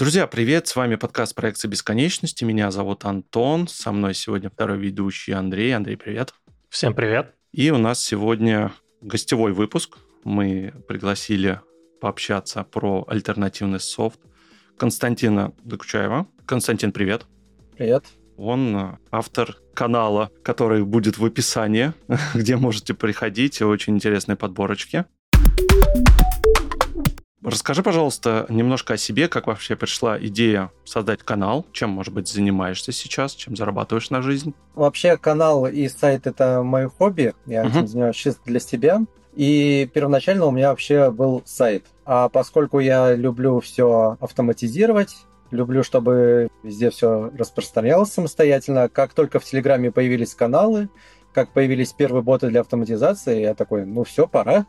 Друзья, привет! С вами подкаст проекции бесконечности. Меня зовут Антон. Со мной сегодня второй ведущий Андрей. Андрей, привет. Всем привет. И у нас сегодня гостевой выпуск. Мы пригласили пообщаться про альтернативный софт Константина Докучаева. Константин, привет. Привет. Он автор канала, который будет в описании, где можете приходить. Очень интересные подборочки. Расскажи, пожалуйста, немножко о себе, как вообще пришла идея создать канал, чем, может быть, занимаешься сейчас, чем зарабатываешь на жизнь? Вообще канал и сайт это мое хобби, я uh-huh. этим занимаюсь чисто для себя. И первоначально у меня вообще был сайт. А поскольку я люблю все автоматизировать, люблю, чтобы везде все распространялось самостоятельно, как только в Телеграме появились каналы, как появились первые боты для автоматизации, я такой, ну все, пора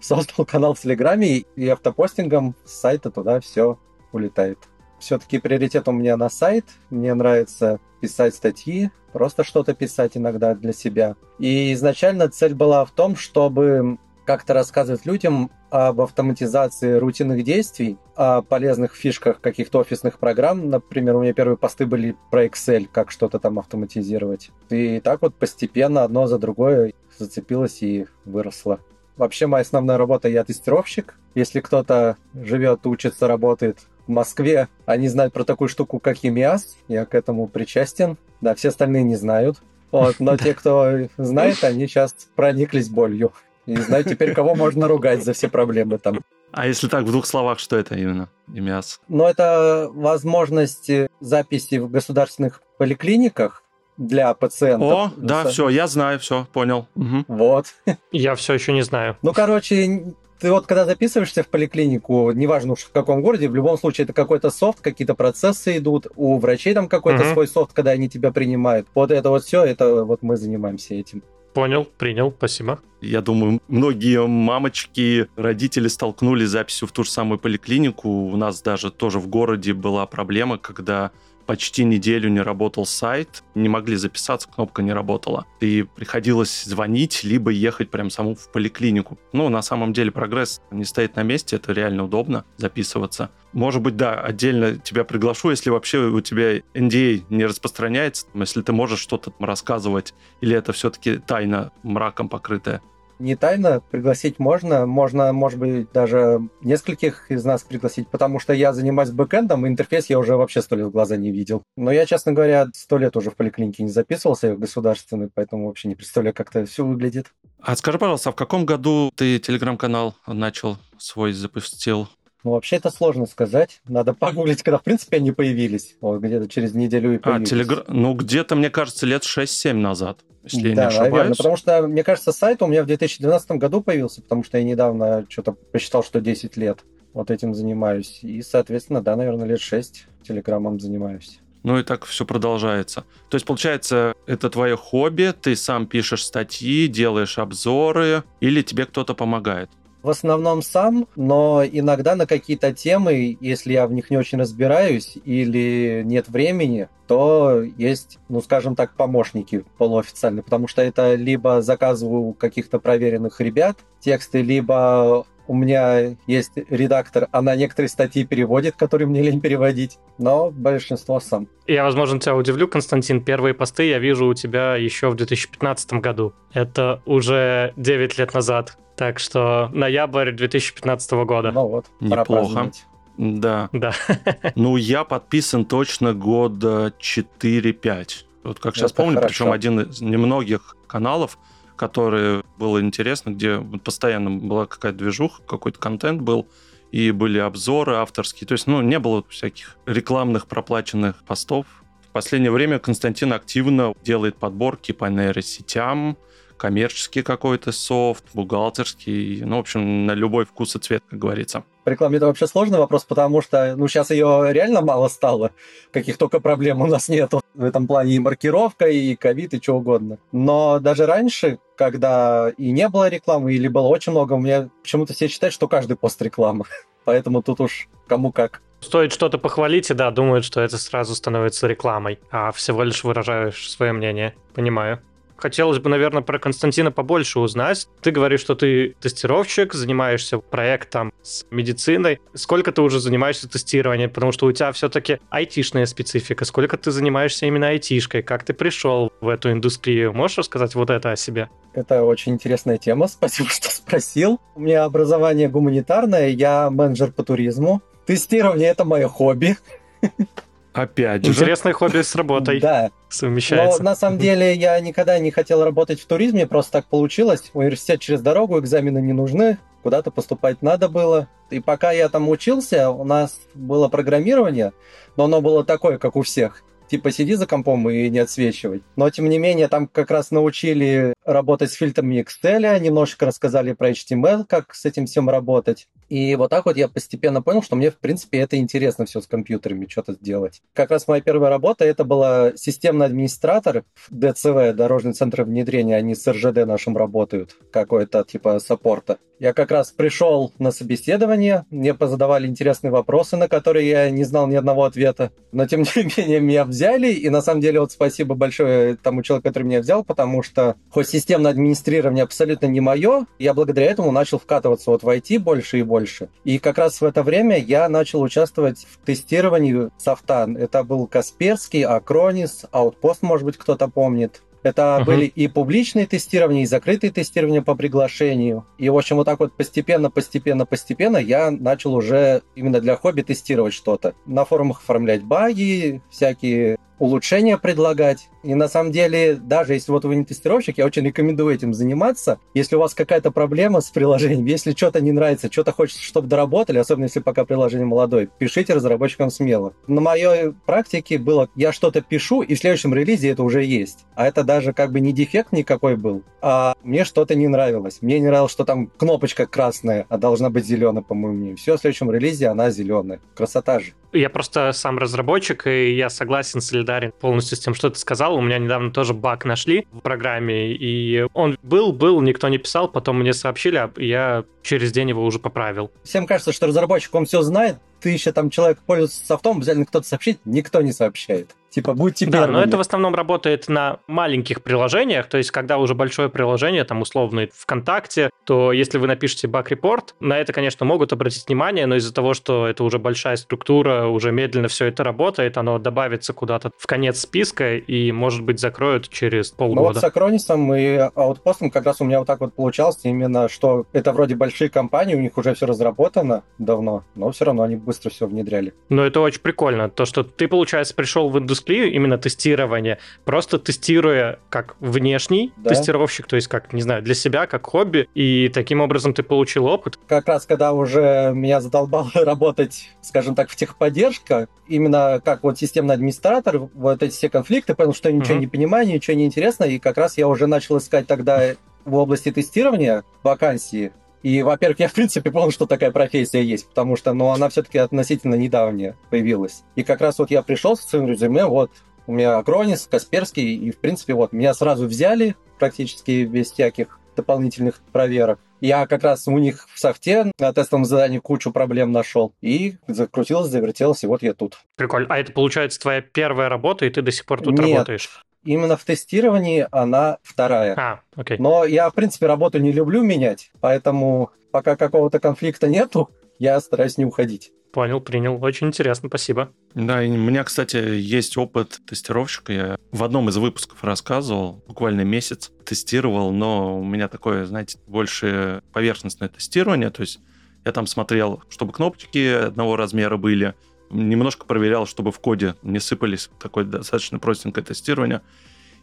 создал канал в Телеграме, и автопостингом с сайта туда все улетает. Все-таки приоритет у меня на сайт. Мне нравится писать статьи, просто что-то писать иногда для себя. И изначально цель была в том, чтобы как-то рассказывать людям об автоматизации рутинных действий, о полезных фишках каких-то офисных программ. Например, у меня первые посты были про Excel, как что-то там автоматизировать. И так вот постепенно одно за другое зацепилось и выросло. Вообще моя основная работа, я тестировщик. Если кто-то живет, учится, работает в Москве, они знают про такую штуку, как EMIAS. Я к этому причастен. Да, все остальные не знают. Вот, но те, кто знает, они сейчас прониклись болью. И знают теперь, кого можно ругать за все проблемы там. А если так, в двух словах, что это именно, EMIAS? Ну, это возможность записи в государственных поликлиниках для пациентов. О, да, все, я знаю, все, понял. Угу. Вот. Я все еще не знаю. Ну, короче, ты вот когда записываешься в поликлинику, неважно уж в каком городе, в любом случае это какой-то софт, какие-то процессы идут, у врачей там какой-то угу. свой софт, когда они тебя принимают. Вот это вот все, это вот мы занимаемся этим. Понял, принял, спасибо. Я думаю, многие мамочки, родители столкнулись с записью в ту же самую поликлинику. У нас даже тоже в городе была проблема, когда почти неделю не работал сайт, не могли записаться, кнопка не работала. И приходилось звонить, либо ехать прям саму в поликлинику. Ну, на самом деле прогресс не стоит на месте, это реально удобно записываться. Может быть, да, отдельно тебя приглашу, если вообще у тебя NDA а не распространяется, если ты можешь что-то рассказывать, или это все-таки тайна мраком покрытая не тайно, пригласить можно. Можно, может быть, даже нескольких из нас пригласить, потому что я занимаюсь бэкэндом, и интерфейс я уже вообще сто лет в глаза не видел. Но я, честно говоря, сто лет уже в поликлинике не записывался, в государственный, поэтому вообще не представляю, как это все выглядит. А скажи, пожалуйста, а в каком году ты телеграм-канал начал свой запустил? Ну, вообще это сложно сказать. Надо погуглить, когда, в принципе, они появились. Вот где-то через неделю и а, появились. А, телегр... ну, где-то, мне кажется, лет 6-7 назад если да, я не ошибаюсь. наверное, потому что, мне кажется, сайт у меня в 2012 году появился, потому что я недавно что-то посчитал, что 10 лет вот этим занимаюсь. И, соответственно, да, наверное, лет 6 телеграммом занимаюсь. Ну и так все продолжается. То есть, получается, это твое хобби, ты сам пишешь статьи, делаешь обзоры, или тебе кто-то помогает? В основном сам, но иногда на какие-то темы, если я в них не очень разбираюсь или нет времени, то есть, ну, скажем так, помощники полуофициальные, потому что это либо заказываю у каких-то проверенных ребят тексты, либо у меня есть редактор, она некоторые статьи переводит, которые мне лень переводить, но большинство сам. Я, возможно, тебя удивлю, Константин. Первые посты я вижу у тебя еще в 2015 году. Это уже 9 лет назад. Так что ноябрь 2015 года. Ну вот, Неплохо. Да. Да. Ну, я подписан точно года 4-5. Вот как сейчас Это помню, хорошо. причем один из немногих каналов, который было интересно, где постоянно была какая-то движуха, какой-то контент был, и были обзоры авторские. То есть, ну, не было всяких рекламных проплаченных постов. В последнее время Константин активно делает подборки по нейросетям, коммерческий какой-то софт, бухгалтерский, ну, в общем, на любой вкус и цвет, как говорится. Рекламе это вообще сложный вопрос, потому что, ну, сейчас ее реально мало стало, каких только проблем у нас нету в этом плане и маркировка, и ковид, и что угодно. Но даже раньше, когда и не было рекламы, или было очень много, у меня почему-то все считают, что каждый пост реклама. Поэтому тут уж кому как. Стоит что-то похвалить, и да, думают, что это сразу становится рекламой, а всего лишь выражаешь свое мнение. Понимаю. Хотелось бы, наверное, про Константина побольше узнать. Ты говоришь, что ты тестировщик, занимаешься проектом с медициной. Сколько ты уже занимаешься тестированием? Потому что у тебя все-таки айтишная специфика. Сколько ты занимаешься именно айтишкой? Как ты пришел в эту индустрию? Можешь рассказать вот это о себе? Это очень интересная тема. Спасибо, что спросил. У меня образование гуманитарное, я менеджер по туризму. Тестирование — это мое хобби. Опять же. Интересное хобби с работой. Да. Совмещается. Но на самом деле я никогда не хотел работать в туризме, просто так получилось. Университет через дорогу, экзамены не нужны, куда-то поступать надо было. И пока я там учился, у нас было программирование, но оно было такое, как у всех типа сиди за компом и не отсвечивай. Но, тем не менее, там как раз научили работать с фильтрами Excel, немножечко рассказали про HTML, как с этим всем работать. И вот так вот я постепенно понял, что мне, в принципе, это интересно все с компьютерами, что-то делать. Как раз моя первая работа, это была системный администратор ДЦВ, Дорожный центр внедрения, они с РЖД нашим работают, какой-то типа саппорта. Я как раз пришел на собеседование, мне позадавали интересные вопросы, на которые я не знал ни одного ответа. Но, тем не менее, меня взяли, и на самом деле вот спасибо большое тому человеку, который меня взял, потому что хоть системное администрирование абсолютно не мое, я благодаря этому начал вкатываться вот в IT больше и больше. И как раз в это время я начал участвовать в тестировании софта. Это был Касперский, Акронис, Outpost, может быть, кто-то помнит. Это uh-huh. были и публичные тестирования, и закрытые тестирования по приглашению. И, в общем, вот так вот постепенно, постепенно, постепенно я начал уже именно для хобби тестировать что-то. На форумах оформлять баги, всякие улучшения предлагать. И на самом деле, даже если вот вы не тестировщик, я очень рекомендую этим заниматься. Если у вас какая-то проблема с приложением, если что-то не нравится, что-то хочется, чтобы доработали, особенно если пока приложение молодое, пишите разработчикам смело. На моей практике было, я что-то пишу, и в следующем релизе это уже есть. А это даже как бы не дефект никакой был, а мне что-то не нравилось. Мне не нравилось, что там кнопочка красная, а должна быть зеленая, по моему мнению. Все, в следующем релизе она зеленая. Красота же. Я просто сам разработчик, и я согласен, солидарен полностью с тем, что ты сказал. У меня недавно тоже баг нашли в программе, и он был, был, никто не писал, потом мне сообщили, а я через день его уже поправил. Всем кажется, что разработчик, он все знает, ты еще там человек пользуется софтом, обязательно кто-то сообщит, никто не сообщает. Типа, будьте да, первыми. но это в основном работает на маленьких приложениях, то есть когда уже большое приложение, там условно ВКонтакте, то если вы напишете баг-репорт, на это, конечно, могут обратить внимание, но из-за того, что это уже большая структура, уже медленно все это работает, оно добавится куда-то в конец списка и, может быть, закроют через полгода. Ну вот с Акронисом и Outpost как раз у меня вот так вот получалось, именно что это вроде большие компании, у них уже все разработано давно, но все равно они быстро все внедряли. Ну это очень прикольно, то, что ты, получается, пришел в индустрию индустрию, именно тестирование, просто тестируя как внешний да. тестировщик, то есть как, не знаю, для себя, как хобби, и таким образом ты получил опыт. Как раз когда уже меня задолбало работать, скажем так, в техподдержка, именно как вот системный администратор, вот эти все конфликты, понял, что я ничего mm-hmm. не понимаю, ничего не интересно, и как раз я уже начал искать тогда в области тестирования вакансии, и, во-первых, я, в принципе, понял, что такая профессия есть, потому что, ну, она все-таки относительно недавняя появилась. И как раз вот я пришел с своим резюме, вот, у меня Акронис, Касперский, и, в принципе, вот, меня сразу взяли практически без всяких дополнительных проверок. Я как раз у них в софте на тестовом задании кучу проблем нашел. И закрутилось, завертелось, и вот я тут. Прикольно. А это, получается, твоя первая работа, и ты до сих пор тут Нет. работаешь? Именно в тестировании она вторая. А, окей. Но я, в принципе, работу не люблю менять, поэтому пока какого-то конфликта нету, я стараюсь не уходить. Понял, принял. Очень интересно, спасибо. Да, и у меня, кстати, есть опыт тестировщика. Я в одном из выпусков рассказывал, буквально месяц тестировал, но у меня такое, знаете, больше поверхностное тестирование. То есть я там смотрел, чтобы кнопочки одного размера были, немножко проверял, чтобы в коде не сыпались. Такое достаточно простенькое тестирование.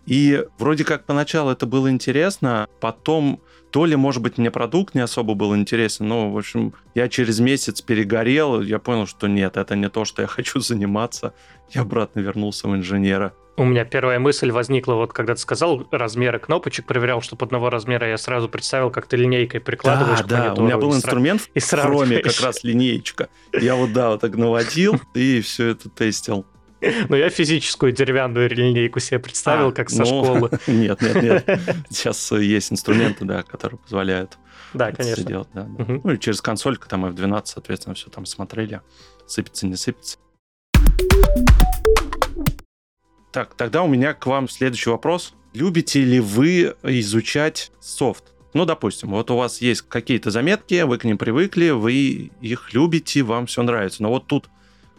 И вроде как поначалу это было интересно, потом то ли, может быть, мне продукт не особо был интересен, но, в общем, я через месяц перегорел, я понял, что нет, это не то, что я хочу заниматься. Я обратно вернулся в инженера. У меня первая мысль возникла, вот когда ты сказал размеры кнопочек, проверял, чтобы одного размера, я сразу представил, как ты линейкой прикладываешь да, к да, у меня был инструмент и в хроме, как раз линеечка. Я вот, да, вот так наводил и все это тестил. Ну, я физическую деревянную линейку себе представил, а, как со ну, школы. Нет, нет, нет. Сейчас есть инструменты, да, которые позволяют да, конечно. делать. Да, да. Угу. Ну, и через консольку там F12, соответственно, все там смотрели, сыпется, не сыпется. Так, тогда у меня к вам следующий вопрос. любите ли вы изучать софт? Ну, допустим, вот у вас есть какие-то заметки, вы к ним привыкли, вы их любите, вам все нравится. Но вот тут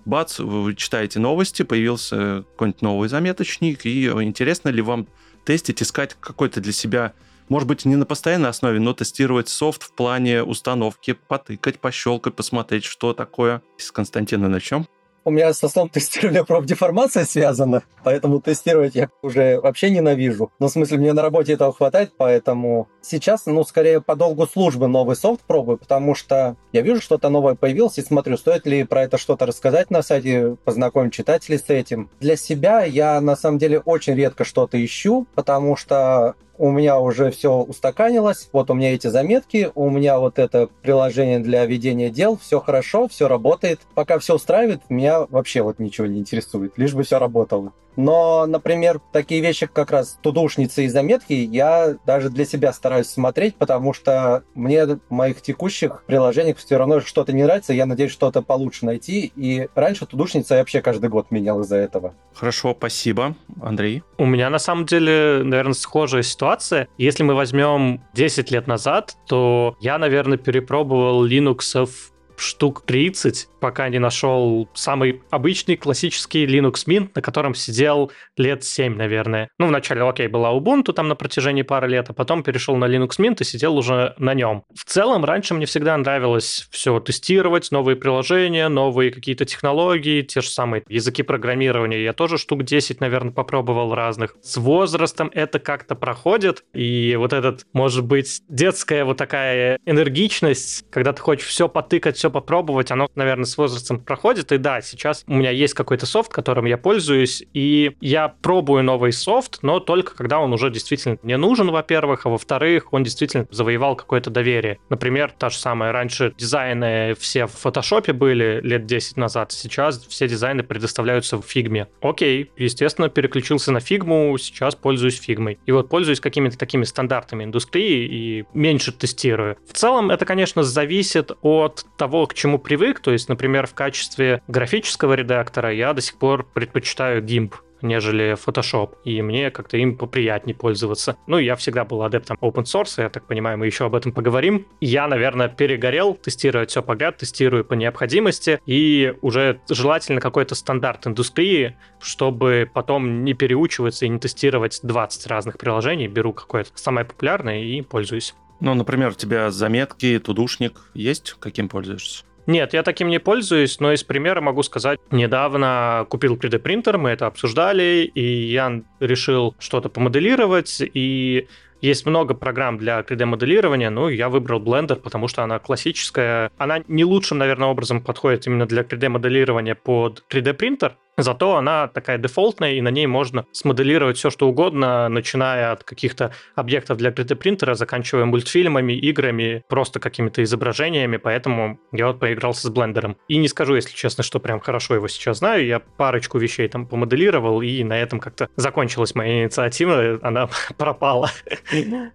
бац, вы читаете новости, появился какой-нибудь новый заметочник, и интересно ли вам тестить, искать какой-то для себя, может быть, не на постоянной основе, но тестировать софт в плане установки, потыкать, пощелкать, посмотреть, что такое. С Константина начнем. У меня с основным тестированием профдеформация связана, поэтому тестировать я уже вообще ненавижу. Но, ну, в смысле, мне на работе этого хватает, поэтому сейчас, ну, скорее по долгу службы новый софт пробую, потому что я вижу, что-то новое появилось и смотрю, стоит ли про это что-то рассказать на сайте, познакомить читателей с этим. Для себя я, на самом деле, очень редко что-то ищу, потому что у меня уже все устаканилось, вот у меня эти заметки, у меня вот это приложение для ведения дел, все хорошо, все работает. Пока все устраивает, меня вообще вот ничего не интересует, лишь бы все работало. Но, например, такие вещи, как раз тудушницы и заметки, я даже для себя стараюсь смотреть, потому что мне в моих текущих приложениях все равно что-то не нравится, я надеюсь что-то получше найти. И раньше тудушница я вообще каждый год менял из-за этого. Хорошо, спасибо. Андрей? У меня на самом деле, наверное, схожая ситуация. Если мы возьмем 10 лет назад, то я, наверное, перепробовал Linux штук 30, пока не нашел самый обычный классический Linux Mint, на котором сидел лет 7, наверное. Ну, вначале, окей, была Ubuntu там на протяжении пары лет, а потом перешел на Linux Mint и сидел уже на нем. В целом, раньше мне всегда нравилось все тестировать, новые приложения, новые какие-то технологии, те же самые языки программирования. Я тоже штук 10, наверное, попробовал разных. С возрастом это как-то проходит, и вот этот, может быть, детская вот такая энергичность, когда ты хочешь все потыкать, все попробовать, оно, наверное, с возрастом проходит. И да, сейчас у меня есть какой-то софт, которым я пользуюсь, и я пробую новый софт, но только когда он уже действительно мне нужен, во-первых, а во-вторых, он действительно завоевал какое-то доверие. Например, та же самая, раньше дизайны все в фотошопе были лет 10 назад, сейчас все дизайны предоставляются в фигме. Окей, естественно, переключился на фигму, сейчас пользуюсь фигмой. И вот пользуюсь какими-то такими стандартами индустрии и меньше тестирую. В целом, это, конечно, зависит от того, к чему привык. То есть, например, в качестве графического редактора я до сих пор предпочитаю GIMP нежели Photoshop, и мне как-то им поприятнее пользоваться. Ну, я всегда был адептом open source, я так понимаю, мы еще об этом поговорим. Я, наверное, перегорел тестировать все подряд, тестирую по необходимости, и уже желательно какой-то стандарт индустрии, чтобы потом не переучиваться и не тестировать 20 разных приложений, беру какое-то самое популярное и пользуюсь. Ну, например, у тебя заметки, тудушник есть? Каким пользуешься? Нет, я таким не пользуюсь, но из примера могу сказать, недавно купил 3D-принтер, мы это обсуждали, и я решил что-то помоделировать, и есть много программ для 3D-моделирования, ну, я выбрал Blender, потому что она классическая. Она не лучшим, наверное, образом подходит именно для 3D-моделирования под 3D-принтер, Зато она такая дефолтная, и на ней можно смоделировать все, что угодно, начиная от каких-то объектов для 3D-принтера, заканчивая мультфильмами, играми, просто какими-то изображениями, поэтому я вот поигрался с блендером. И не скажу, если честно, что прям хорошо его сейчас знаю, я парочку вещей там помоделировал, и на этом как-то закончилась моя инициатива, она пропала.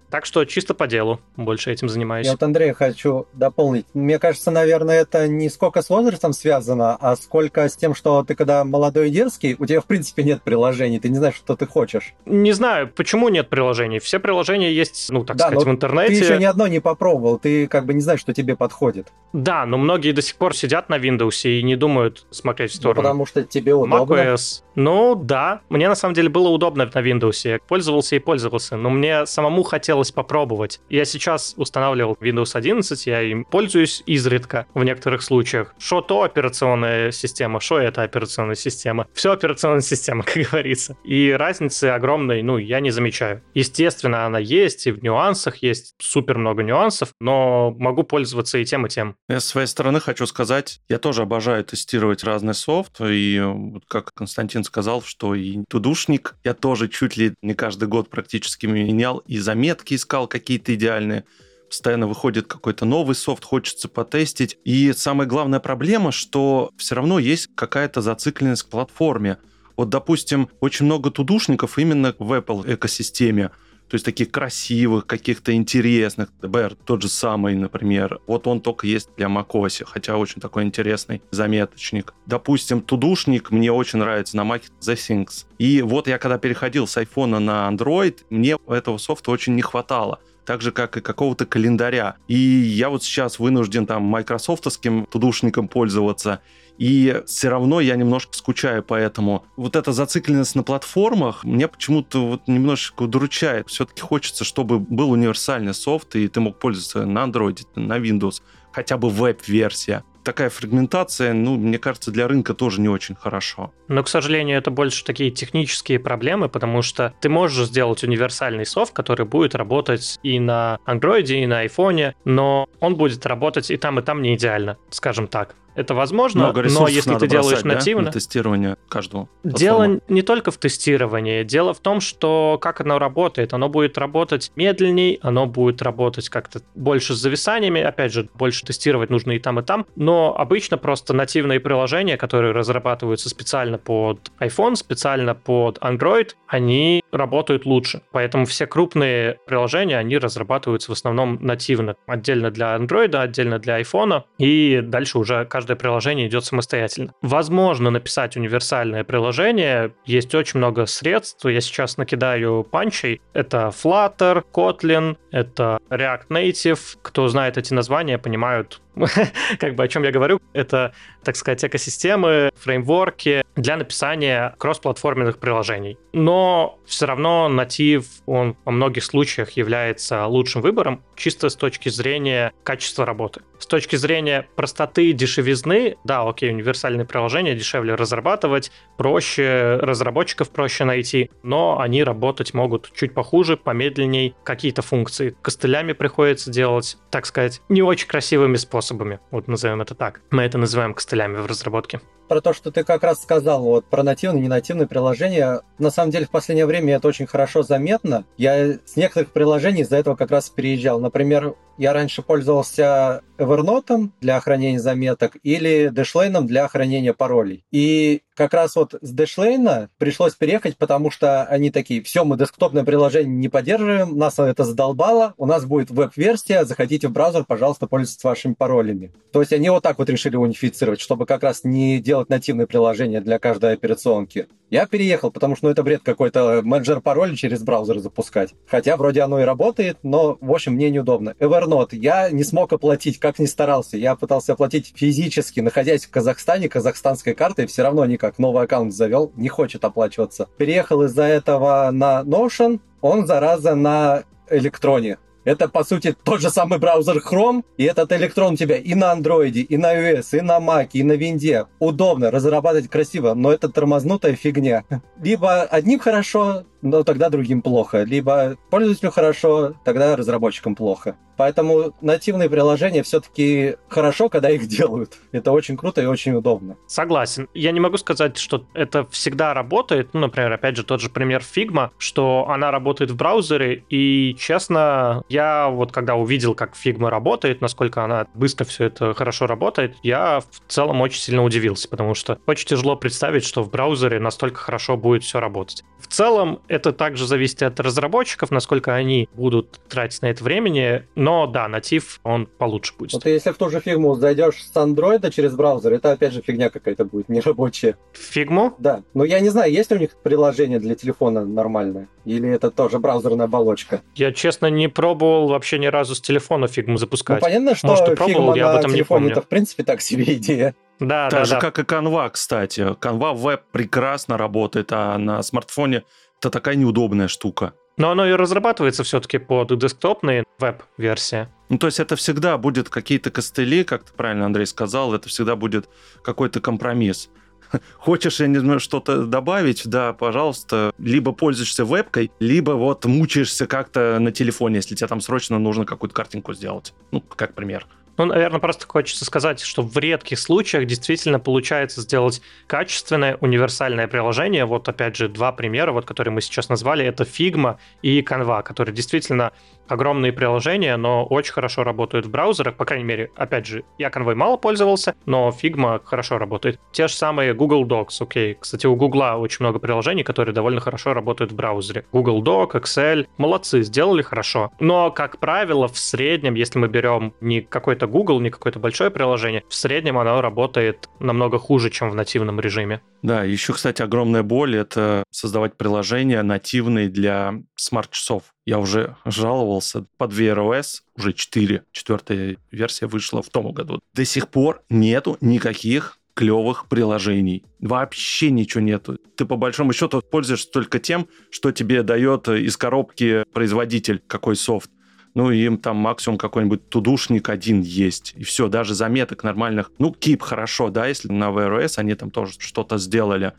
Так что чисто по делу больше этим занимаюсь. Я вот, Андрей, хочу дополнить. Мне кажется, наверное, это не сколько с возрастом связано, а сколько с тем, что ты когда молодой молодой и дерзкий, у тебя, в принципе, нет приложений, ты не знаешь, что ты хочешь. Не знаю, почему нет приложений. Все приложения есть, ну, так да, сказать, в интернете. Ты еще ни одно не попробовал, ты как бы не знаешь, что тебе подходит. Да, но многие до сих пор сидят на Windows и не думают смотреть в ну, сторону. Ну, потому что тебе удобно. macOS. Ну, да. Мне, на самом деле, было удобно на Windows. Я пользовался и пользовался, но мне самому хотелось попробовать. Я сейчас устанавливал Windows 11, я им пользуюсь изредка в некоторых случаях. Что то операционная система, что это операционная система система. Все операционная система, как говорится. И разницы огромной, ну, я не замечаю. Естественно, она есть, и в нюансах есть супер много нюансов, но могу пользоваться и тем, и тем. Я с своей стороны хочу сказать, я тоже обожаю тестировать разный софт, и как Константин сказал, что и тудушник я тоже чуть ли не каждый год практически менял, и заметки искал какие-то идеальные постоянно выходит какой-то новый софт, хочется потестить. И самая главная проблема, что все равно есть какая-то зацикленность к платформе. Вот, допустим, очень много тудушников именно в Apple экосистеме. то есть таких красивых, каких-то интересных. ДБР тот же самый, например. Вот он только есть для macOS, хотя очень такой интересный заметочник. Допустим, тудушник мне очень нравится на Mac The Things. И вот я когда переходил с iPhone на Android, мне этого софта очень не хватало так же, как и какого-то календаря. И я вот сейчас вынужден там майкрософтовским тудушником пользоваться, и все равно я немножко скучаю по этому. Вот эта зацикленность на платформах мне почему-то вот немножечко удручает. Все-таки хочется, чтобы был универсальный софт, и ты мог пользоваться на Android, на Windows, хотя бы веб-версия такая фрагментация, ну, мне кажется, для рынка тоже не очень хорошо. Но, к сожалению, это больше такие технические проблемы, потому что ты можешь сделать универсальный софт, который будет работать и на Android, и на iPhone, но он будет работать и там, и там не идеально, скажем так. Это возможно, Много но если ты делаешь бросать, нативно... Да? На тестирование каждого. Дело платформы. не только в тестировании. Дело в том, что как оно работает. Оно будет работать медленней, оно будет работать как-то больше с зависаниями. Опять же, больше тестировать нужно и там, и там. Но обычно просто нативные приложения, которые разрабатываются специально под iPhone, специально под Android, они работают лучше. Поэтому все крупные приложения, они разрабатываются в основном нативно. Отдельно для Android, отдельно для iPhone. И дальше уже каждое приложение идет самостоятельно. Возможно написать универсальное приложение, есть очень много средств. Я сейчас накидаю панчей. Это Flutter, Kotlin, это React Native. Кто знает эти названия, понимают, как бы о чем я говорю, это, так сказать, экосистемы, фреймворки для написания кроссплатформенных приложений. Но все равно натив, он во многих случаях является лучшим выбором, чисто с точки зрения качества работы. С точки зрения простоты, дешевизны, да, окей, универсальные приложения дешевле разрабатывать, проще, разработчиков проще найти, но они работать могут чуть похуже, помедленней, какие-то функции костылями приходится делать, так сказать, не очень красивыми способами способами, вот назовем это так. Мы это называем костылями в разработке. Про то, что ты как раз сказал, вот про нативные, не нативные приложения, на самом деле в последнее время это очень хорошо заметно. Я с некоторых приложений из-за этого как раз переезжал. Например, я раньше пользовался Evernote для хранения заметок или Dashlane для хранения паролей. И как раз вот с Dashlane пришлось переехать, потому что они такие, все, мы десктопное приложение не поддерживаем, нас это задолбало, у нас будет веб-версия, заходите в браузер, пожалуйста, пользуйтесь вашими паролями. То есть они вот так вот решили унифицировать, чтобы как раз не делать нативное приложение для каждой операционки. Я переехал, потому что ну, это бред какой-то менеджер пароля через браузер запускать. Хотя вроде оно и работает, но, в общем, мне неудобно. Evernote. Я не смог оплатить, как ни старался. Я пытался оплатить физически, находясь в Казахстане, казахстанской картой, все равно никак. Новый аккаунт завел, не хочет оплачиваться. Переехал из-за этого на Notion, он, зараза, на электроне. Это, по сути, тот же самый браузер Chrome, и этот электрон у тебя и на Android, и на iOS, и на Mac, и на Винде. Удобно, разрабатывать красиво, но это тормознутая фигня. Либо одним хорошо, но тогда другим плохо. Либо пользователю хорошо, тогда разработчикам плохо. Поэтому нативные приложения все-таки хорошо, когда их делают. Это очень круто и очень удобно. Согласен. Я не могу сказать, что это всегда работает. Ну, например, опять же, тот же пример Figma, что она работает в браузере, и, честно, я вот когда увидел, как Figma работает, насколько она быстро все это хорошо работает, я в целом очень сильно удивился, потому что очень тяжело представить, что в браузере настолько хорошо будет все работать. В целом, это также зависит от разработчиков, насколько они будут тратить на это времени, но да, натив, он получше будет. Вот если в ту же фигму зайдешь с андроида через браузер, это опять же фигня какая-то будет, нерабочая. Фигму? Да. Но я не знаю, есть ли у них приложение для телефона нормальное? Или это тоже браузерная оболочка? Я, честно, не пробовал вообще ни разу с телефона фигму запускать. Ну, понятно, что Может, пробовал, я об этом не помню. это, в принципе, так себе идея. Да, так да, же, да. как и Canva, кстати. Canva веб прекрасно работает, а на смартфоне это такая неудобная штука. Но оно и разрабатывается все-таки под десктопные веб-версии. Ну, то есть это всегда будет какие-то костыли, как ты правильно, Андрей, сказал, это всегда будет какой-то компромисс. Хочешь, я не знаю, что-то добавить, да, пожалуйста. Либо пользуешься вебкой, либо вот мучаешься как-то на телефоне, если тебе там срочно нужно какую-то картинку сделать. Ну, как пример. Ну, наверное, просто хочется сказать, что в редких случаях действительно получается сделать качественное универсальное приложение. Вот, опять же, два примера, вот, которые мы сейчас назвали, это Figma и Canva, которые действительно огромные приложения, но очень хорошо работают в браузерах. По крайней мере, опять же, я Convoy мало пользовался, но Figma хорошо работает. Те же самые Google Docs, окей. Кстати, у Google очень много приложений, которые довольно хорошо работают в браузере. Google Doc, Excel, молодцы, сделали хорошо. Но, как правило, в среднем, если мы берем не какой-то Google, не какое-то большое приложение, в среднем оно работает намного хуже, чем в нативном режиме. Да, еще, кстати, огромная боль — это создавать приложения нативные для смарт-часов. Я уже жаловался под VROS, уже 4, четвертая версия вышла в том году. До сих пор нету никаких клевых приложений. Вообще ничего нету. Ты по большому счету пользуешься только тем, что тебе дает из коробки производитель, какой софт. Ну, им там максимум какой-нибудь тудушник один есть. И все, даже заметок нормальных. Ну, Keep хорошо, да, если на VRS они там тоже что-то сделали.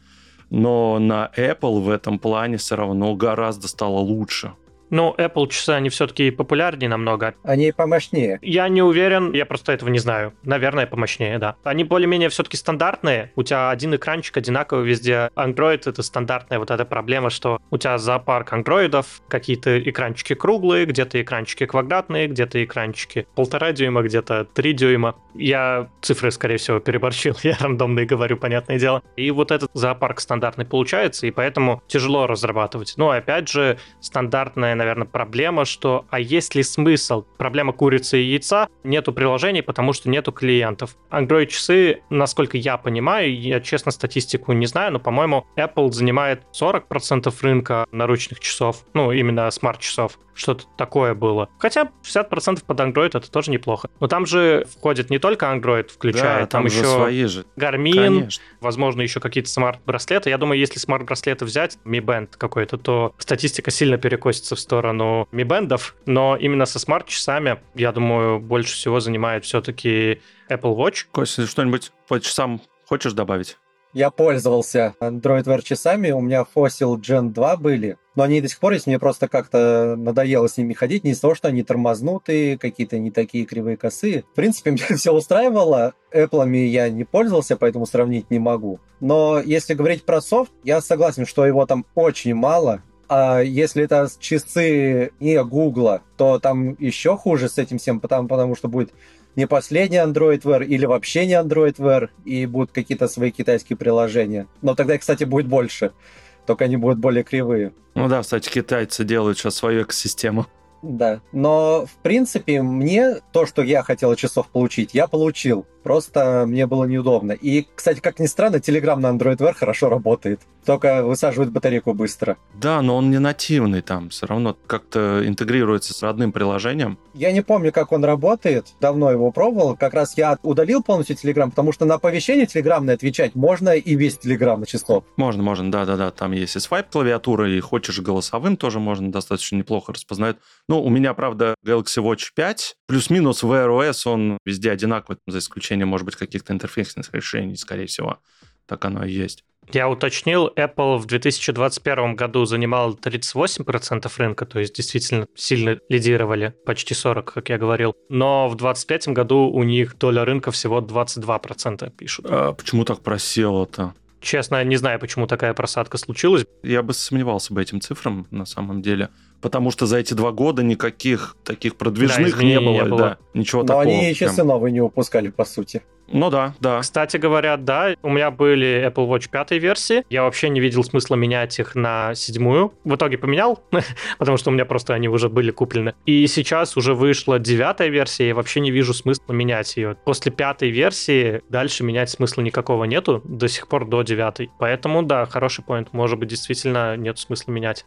Но на Apple в этом плане все равно гораздо стало лучше. Ну, Apple часы, они все-таки популярнее намного. Они помощнее. Я не уверен, я просто этого не знаю. Наверное, помощнее, да. Они более-менее все-таки стандартные. У тебя один экранчик одинаковый везде. Android — это стандартная вот эта проблема, что у тебя зоопарк андроидов, какие-то экранчики круглые, где-то экранчики квадратные, где-то экранчики полтора дюйма, где-то три дюйма. Я цифры, скорее всего, переборщил. Я рандомные говорю, понятное дело. И вот этот зоопарк стандартный получается, и поэтому тяжело разрабатывать. Но, опять же, стандартная наверное, проблема, что а есть ли смысл? Проблема курицы и яйца. Нету приложений, потому что нету клиентов. Android-часы, насколько я понимаю, я честно статистику не знаю, но, по-моему, Apple занимает 40% рынка наручных часов, ну, именно смарт-часов что-то такое было. Хотя 60% под Android это тоже неплохо. Но там же входит не только Android, включая, да, там, там еще свои же. Garmin, Конечно. возможно, еще какие-то смарт-браслеты. Я думаю, если смарт-браслеты взять, Mi Band какой-то, то статистика сильно перекосится в сторону Mi Band'ов, но именно со смарт-часами, я думаю, больше всего занимает все-таки Apple Watch. Костя, что-нибудь по часам хочешь добавить? Я пользовался Android Wear часами, у меня Fossil Gen 2 были, но они до сих пор есть, мне просто как-то надоело с ними ходить, не из-за того, что они тормознутые, какие-то не такие кривые косые. В принципе, меня все устраивало, Apple я не пользовался, поэтому сравнить не могу. Но если говорить про софт, я согласен, что его там очень мало, а если это часы не Гугла, то там еще хуже с этим всем, потому, потому что будет не последний Android Wear или вообще не Android Wear, и будут какие-то свои китайские приложения. Но тогда, кстати, будет больше. Только они будут более кривые. Ну да, кстати, китайцы делают сейчас свою экосистему. Да, но в принципе мне то, что я хотел часов получить, я получил. Просто мне было неудобно. И, кстати, как ни странно, Telegram на Android Wear хорошо работает. Только высаживает батарейку быстро. Да, но он не нативный там. Все равно как-то интегрируется с родным приложением. Я не помню, как он работает. Давно его пробовал. Как раз я удалил полностью Telegram, потому что на оповещение телеграмное отвечать можно и весь Telegram на число. Можно, можно, да-да-да. Там есть и свайп клавиатура, и хочешь голосовым тоже можно достаточно неплохо распознает. Ну, у меня, правда, Galaxy Watch 5, плюс-минус Wear OS, он везде одинаковый, за исключением, может быть, каких-то интерфейсных решений, скорее всего. Так оно и есть. Я уточнил, Apple в 2021 году занимал 38% рынка, то есть действительно сильно лидировали, почти 40, как я говорил. Но в 2023 году у них доля рынка всего 22% пишут. А почему так просело-то? Честно, не знаю, почему такая просадка случилась. Я бы сомневался бы этим цифрам на самом деле потому что за эти два года никаких таких продвижных да, не было, не было. Да, ничего Но такого. Но они и часы новые не выпускали, по сути. Ну да, да. Кстати говоря, да, у меня были Apple Watch пятой версии. Я вообще не видел смысла менять их на седьмую. В итоге поменял, потому что у меня просто они уже были куплены. И сейчас уже вышла девятая версия, я вообще не вижу смысла менять ее. После пятой версии дальше менять смысла никакого нету, до сих пор до девятой. Поэтому, да, хороший поинт. Может быть, действительно нет смысла менять.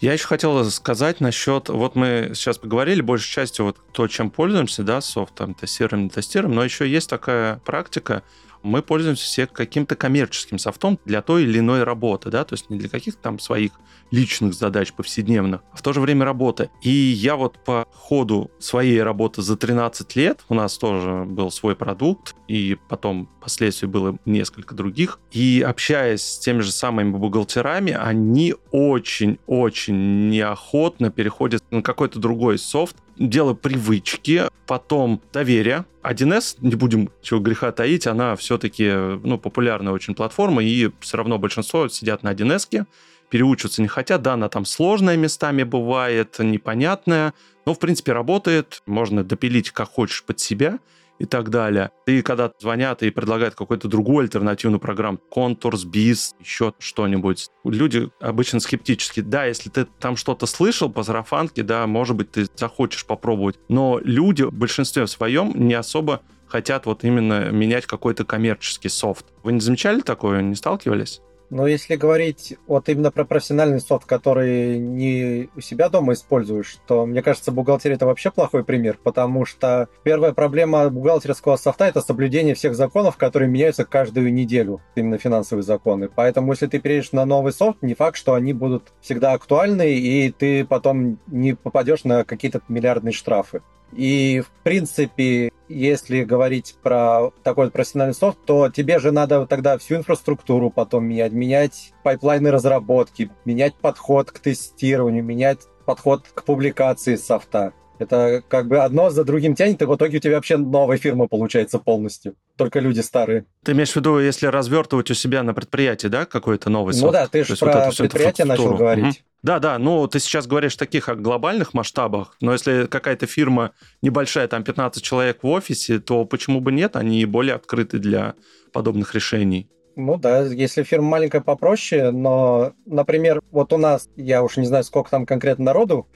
Я еще хотел сказать насчет, вот мы сейчас поговорили большей частью вот то, чем пользуемся, да, софтом, тестируем, не тестируем, но еще есть такая практика, мы пользуемся все каким-то коммерческим софтом для той или иной работы, да, то есть не для каких-то там своих личных задач повседневных, а в то же время работы. И я вот по ходу своей работы за 13 лет, у нас тоже был свой продукт, и потом впоследствии было несколько других, и общаясь с теми же самыми бухгалтерами, они очень-очень неохотно переходят на какой-то другой софт, дело привычки, потом доверие. 1С, не будем чего греха таить, она все-таки ну, популярная очень платформа, и все равно большинство сидят на 1С, переучиваться не хотят. Да, она там сложная местами бывает, непонятная, но, в принципе, работает, можно допилить как хочешь под себя и так далее. И когда звонят и предлагают какую-то другую альтернативную программу, Contours, Biz, еще что-нибудь, люди обычно скептически. Да, если ты там что-то слышал по сарафанке, да, может быть, ты захочешь попробовать. Но люди в большинстве своем не особо хотят вот именно менять какой-то коммерческий софт. Вы не замечали такое, не сталкивались? Но если говорить вот именно про профессиональный софт, который не у себя дома используешь, то, мне кажется, бухгалтерия это вообще плохой пример, потому что первая проблема бухгалтерского софта это соблюдение всех законов, которые меняются каждую неделю, именно финансовые законы. Поэтому, если ты перейдешь на новый софт, не факт, что они будут всегда актуальны, и ты потом не попадешь на какие-то миллиардные штрафы. И, в принципе, если говорить про такой профессиональный софт, то тебе же надо тогда всю инфраструктуру потом менять, менять пайплайны разработки, менять подход к тестированию, менять подход к публикации софта. Это как бы одно за другим тянет, и в итоге у тебя вообще новая фирма получается полностью. Только люди старые. Ты имеешь в виду, если развертывать у себя на предприятии, да, какой-то новый софт? Ну да, ты же про вот предприятие начал говорить. Угу. Да, да, ну ты сейчас говоришь таких о глобальных масштабах, но если какая-то фирма небольшая, там 15 человек в офисе, то почему бы нет, они более открыты для подобных решений. Ну да, если фирма маленькая попроще, но, например, вот у нас, я уж не знаю, сколько там конкретно народу,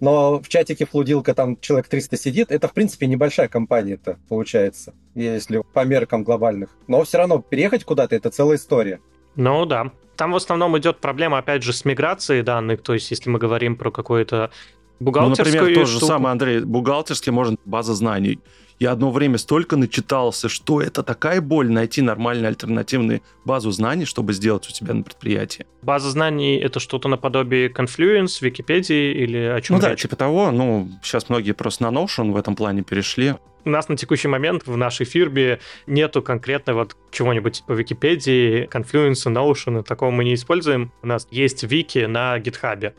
но в чатике Флудилка там человек 300 сидит, это, в принципе, небольшая компания-то, получается, если по меркам глобальных. Но все равно переехать куда-то – это целая история. Ну да. Там в основном идет проблема, опять же, с миграцией данных, то есть если мы говорим про какое-то бухгалтерскую Ну, например, то же самое, Андрей, бухгалтерский, может, база знаний. Я одно время столько начитался, что это такая боль найти нормальную альтернативную базу знаний, чтобы сделать у себя на предприятии. База знаний — это что-то наподобие Confluence, Википедии или о чем Ну речь? да, типа того. Ну, сейчас многие просто на Notion в этом плане перешли. У нас на текущий момент в нашей фирме нету конкретно вот чего-нибудь по Википедии, Confluence, Notion, такого мы не используем. У нас есть вики на GitHub,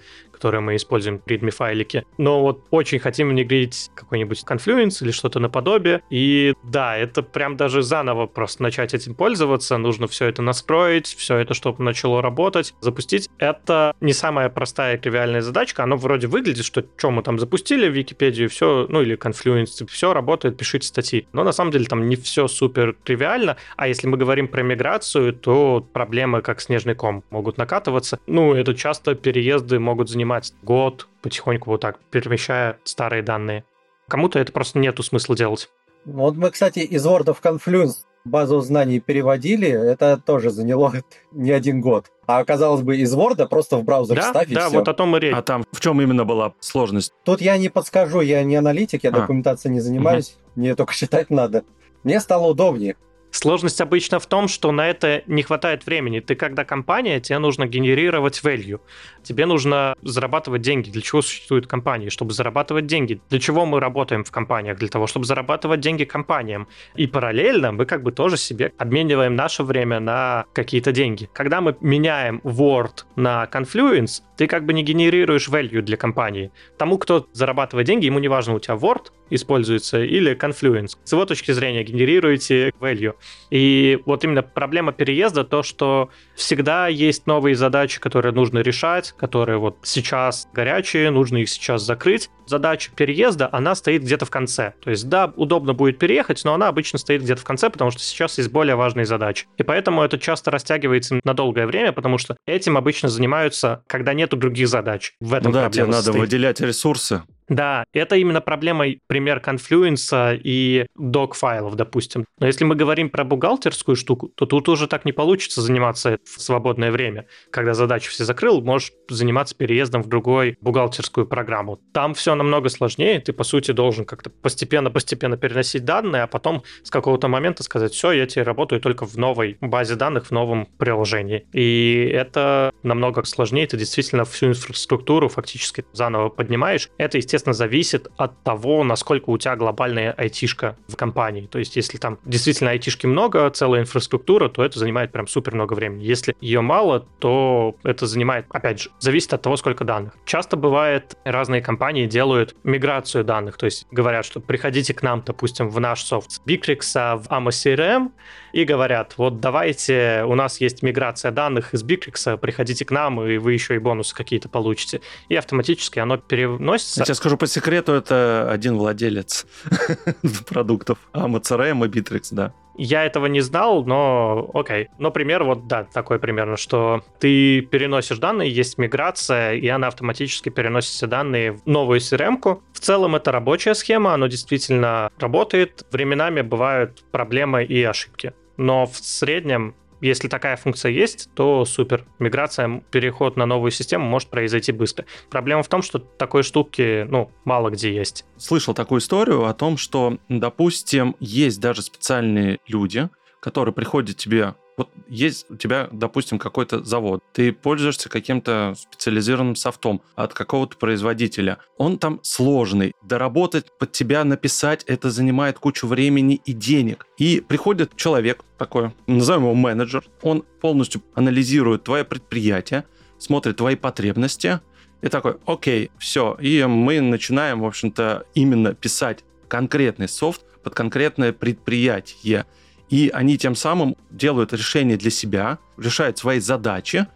которые мы используем в readme файлике. Но вот очень хотим внедрить какой-нибудь Confluence или что-то наподобие. И да, это прям даже заново просто начать этим пользоваться. Нужно все это настроить, все это, чтобы начало работать, запустить. Это не самая простая тривиальная задачка. Оно вроде выглядит, что что мы там запустили в Википедию, все, ну или Confluence, все работает, пишите статьи. Но на самом деле там не все супер тривиально. А если мы говорим про миграцию, то проблемы как снежный ком могут накатываться. Ну, это часто переезды могут занимать занимать год, потихоньку вот так перемещая старые данные. Кому-то это просто нету смысла делать. Ну, вот мы, кстати, из Word в Confluence базу знаний переводили, это тоже заняло не один год. А оказалось бы из Word просто в браузер да, вставить Да, все. вот о том и речь. А там в чем именно была сложность? Тут я не подскажу, я не аналитик, я А. документацией не занимаюсь, мне только читать надо. Мне стало удобнее. Сложность обычно в том, что на это не хватает времени. Ты когда компания, тебе нужно генерировать value. Тебе нужно зарабатывать деньги. Для чего существуют компании? Чтобы зарабатывать деньги. Для чего мы работаем в компаниях? Для того, чтобы зарабатывать деньги компаниям. И параллельно мы как бы тоже себе обмениваем наше время на какие-то деньги. Когда мы меняем Word на Confluence, ты как бы не генерируешь value для компании. Тому, кто зарабатывает деньги, ему не важно, у тебя Word используется или Confluence. С его точки зрения генерируете value. И вот именно проблема переезда то, что всегда есть новые задачи, которые нужно решать, которые вот сейчас горячие, нужно их сейчас закрыть. Задача переезда, она стоит где-то в конце. То есть, да, удобно будет переехать, но она обычно стоит где-то в конце, потому что сейчас есть более важные задачи. И поэтому это часто растягивается на долгое время, потому что этим обычно занимаются, когда нету других задач. В этом Ну да, тебе надо состоит. выделять ресурсы. Да, это именно проблема, пример Confluence и док-файлов, допустим. Но если мы говорим про бухгалтерскую штуку, то тут уже так не получится заниматься в свободное время. Когда задачу все закрыл, можешь заниматься переездом в другую бухгалтерскую программу. Там все намного сложнее, ты, по сути, должен как-то постепенно-постепенно переносить данные, а потом с какого-то момента сказать, все, я теперь работаю только в новой базе данных, в новом приложении. И это намного сложнее, ты действительно всю инфраструктуру фактически заново поднимаешь. Это, естественно, естественно, зависит от того, насколько у тебя глобальная айтишка в компании. То есть, если там действительно айтишки много, целая инфраструктура, то это занимает прям супер много времени. Если ее мало, то это занимает, опять же, зависит от того, сколько данных. Часто бывает, разные компании делают миграцию данных, то есть говорят, что приходите к нам, допустим, в наш софт с Bittrex, в AMO CRM, и говорят, вот давайте, у нас есть миграция данных из Bittrex, приходите к нам, и вы еще и бонусы какие-то получите. И автоматически оно переносится. Я тебе скажу по секрету, это один владелец продуктов AMO CRM и Bittrex, да. Я этого не знал, но окей. Но пример вот, да, такой примерно, что ты переносишь данные, есть миграция, и она автоматически переносит все данные в новую CRM-ку. В целом это рабочая схема, она действительно работает. Временами бывают проблемы и ошибки. Но в среднем если такая функция есть, то супер. Миграция, переход на новую систему может произойти быстро. Проблема в том, что такой штуки, ну, мало где есть. Слышал такую историю о том, что, допустим, есть даже специальные люди, которые приходят тебе вот есть у тебя, допустим, какой-то завод, ты пользуешься каким-то специализированным софтом от какого-то производителя. Он там сложный, доработать под тебя, написать, это занимает кучу времени и денег. И приходит человек такой, назовем его менеджер, он полностью анализирует твое предприятие, смотрит твои потребности, и такой, окей, все. И мы начинаем, в общем-то, именно писать конкретный софт под конкретное предприятие. И они тем самым делают решение для себя, решают свои задачи,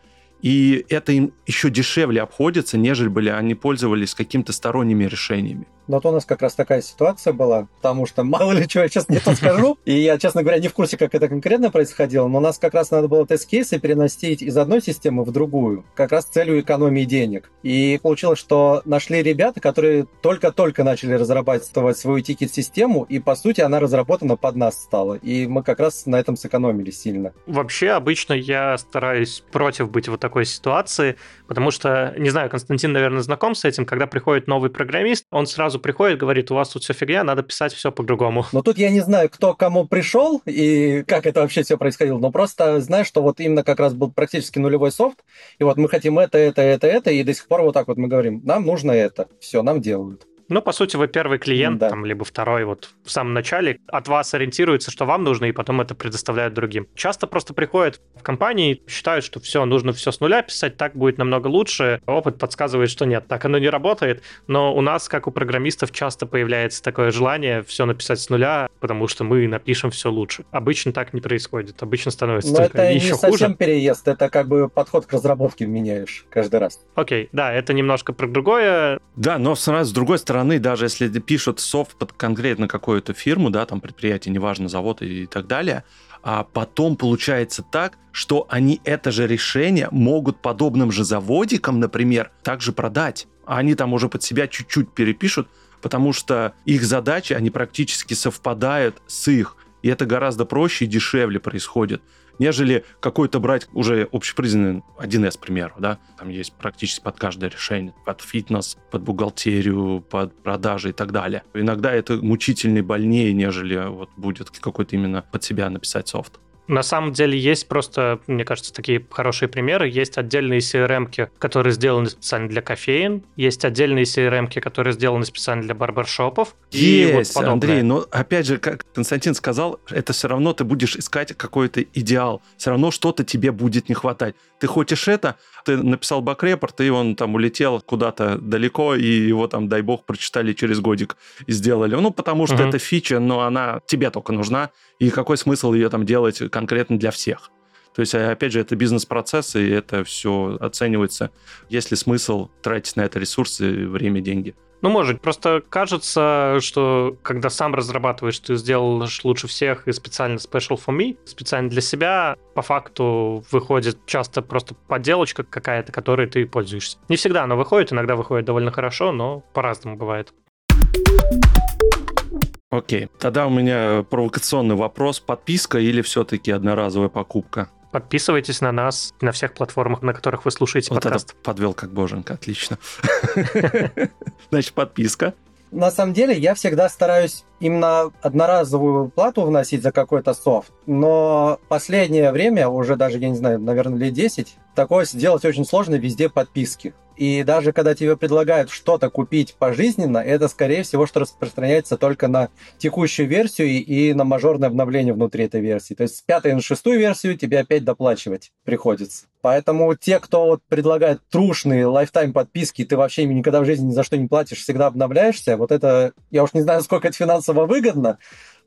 и это им еще дешевле обходится, нежели были они пользовались какими-то сторонними решениями. Но то у нас как раз такая ситуация была, потому что мало ли чего я сейчас не то скажу, и я, честно говоря, не в курсе, как это конкретно происходило, но у нас как раз надо было тест-кейсы переносить из одной системы в другую, как раз с целью экономии денег. И получилось, что нашли ребята, которые только-только начали разрабатывать свою тикет-систему, и, по сути, она разработана под нас стала. И мы как раз на этом сэкономили сильно. Вообще, обычно я стараюсь против быть вот такой ситуации, потому что, не знаю, Константин, наверное, знаком с этим, когда приходит новый программист, он сразу сразу приходит, говорит, у вас тут все фигня, надо писать все по-другому. Но тут я не знаю, кто кому пришел и как это вообще все происходило, но просто знаю, что вот именно как раз был практически нулевой софт, и вот мы хотим это, это, это, это, и до сих пор вот так вот мы говорим, нам нужно это, все, нам делают. Ну, по сути, вы первый клиент, да. там, либо второй, вот в самом начале от вас ориентируется, что вам нужно, и потом это предоставляют другим. Часто просто приходят в компании, считают, что все, нужно все с нуля писать, так будет намного лучше. Опыт подсказывает, что нет, так оно не работает. Но у нас, как у программистов, часто появляется такое желание все написать с нуля, потому что мы напишем все лучше. Обычно так не происходит. Обычно становится Но это еще не хуже. совсем переезд, это как бы подход к разработке меняешь каждый раз. Окей, да, это немножко про другое. Да, но сразу с другой стороны, стороны, даже если пишут софт под конкретно какую-то фирму, да, там предприятие, неважно, завод и так далее, а потом получается так, что они это же решение могут подобным же заводикам, например, также продать. А они там уже под себя чуть-чуть перепишут, потому что их задачи, они практически совпадают с их. И это гораздо проще и дешевле происходит нежели какой-то брать уже общепризнанный 1С, к примеру, да, там есть практически под каждое решение, под фитнес, под бухгалтерию, под продажи и так далее. Иногда это мучительнее, больнее, нежели вот будет какой-то именно под себя написать софт. На самом деле есть просто, мне кажется, такие хорошие примеры. Есть отдельные CRM, которые сделаны специально для кофеин, есть отдельные CRM, которые сделаны специально для барбершопов. Есть, и вот Андрей, но опять же, как Константин сказал, это все равно ты будешь искать какой-то идеал. Все равно что-то тебе будет не хватать. Ты хочешь это, ты написал бак-репорт, и он там улетел куда-то далеко, и его там, дай бог, прочитали через годик и сделали. Ну, потому что угу. это фича, но она тебе только нужна, и какой смысл ее там делать конкретно для всех? То есть, опять же, это бизнес-процесс, и это все оценивается. Есть ли смысл тратить на это ресурсы, время, деньги? Ну, может, просто кажется, что когда сам разрабатываешь, ты сделаешь лучше всех и специально special for me, специально для себя, по факту выходит часто просто подделочка какая-то, которой ты пользуешься. Не всегда она выходит, иногда выходит довольно хорошо, но по-разному бывает. Окей, тогда у меня провокационный вопрос. Подписка или все-таки одноразовая покупка? Подписывайтесь на нас на всех платформах, на которых вы слушаете вот подкаст. Это подвел как боженька, отлично. Значит, подписка. На самом деле, я всегда стараюсь именно одноразовую плату вносить за какой-то софт, но последнее время, уже даже, я не знаю, наверное, лет 10, такое сделать очень сложно везде подписки. И даже когда тебе предлагают что-то купить пожизненно, это, скорее всего, что распространяется только на текущую версию и на мажорное обновление внутри этой версии. То есть с пятой на шестую версию тебе опять доплачивать приходится. Поэтому те, кто вот предлагает трушные lifetime подписки, ты вообще никогда в жизни ни за что не платишь, всегда обновляешься, вот это, я уж не знаю, сколько это финансово выгодно,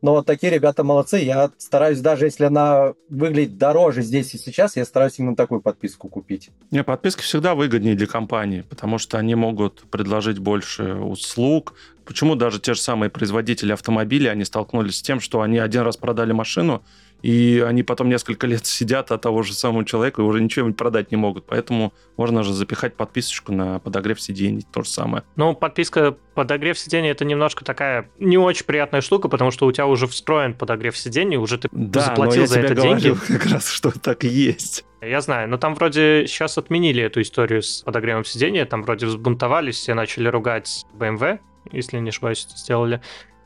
но вот такие ребята молодцы. Я стараюсь, даже если она выглядит дороже здесь и сейчас, я стараюсь именно такую подписку купить. Не, подписки всегда выгоднее для компании, потому что они могут предложить больше услуг. Почему даже те же самые производители автомобилей, они столкнулись с тем, что они один раз продали машину, и они потом несколько лет сидят от того же самого человека и уже ничего продать не могут. Поэтому можно же запихать подписочку на подогрев сидений, то же самое. Ну, подписка подогрев сидений это немножко такая не очень приятная штука, потому что у тебя уже встроен подогрев сидений, уже ты да, заплатил за это говорю деньги. как раз, что так и есть. Я знаю, но там вроде сейчас отменили эту историю с подогревом сидения, там вроде взбунтовались, все начали ругать BMW, если не ошибаюсь, это сделали.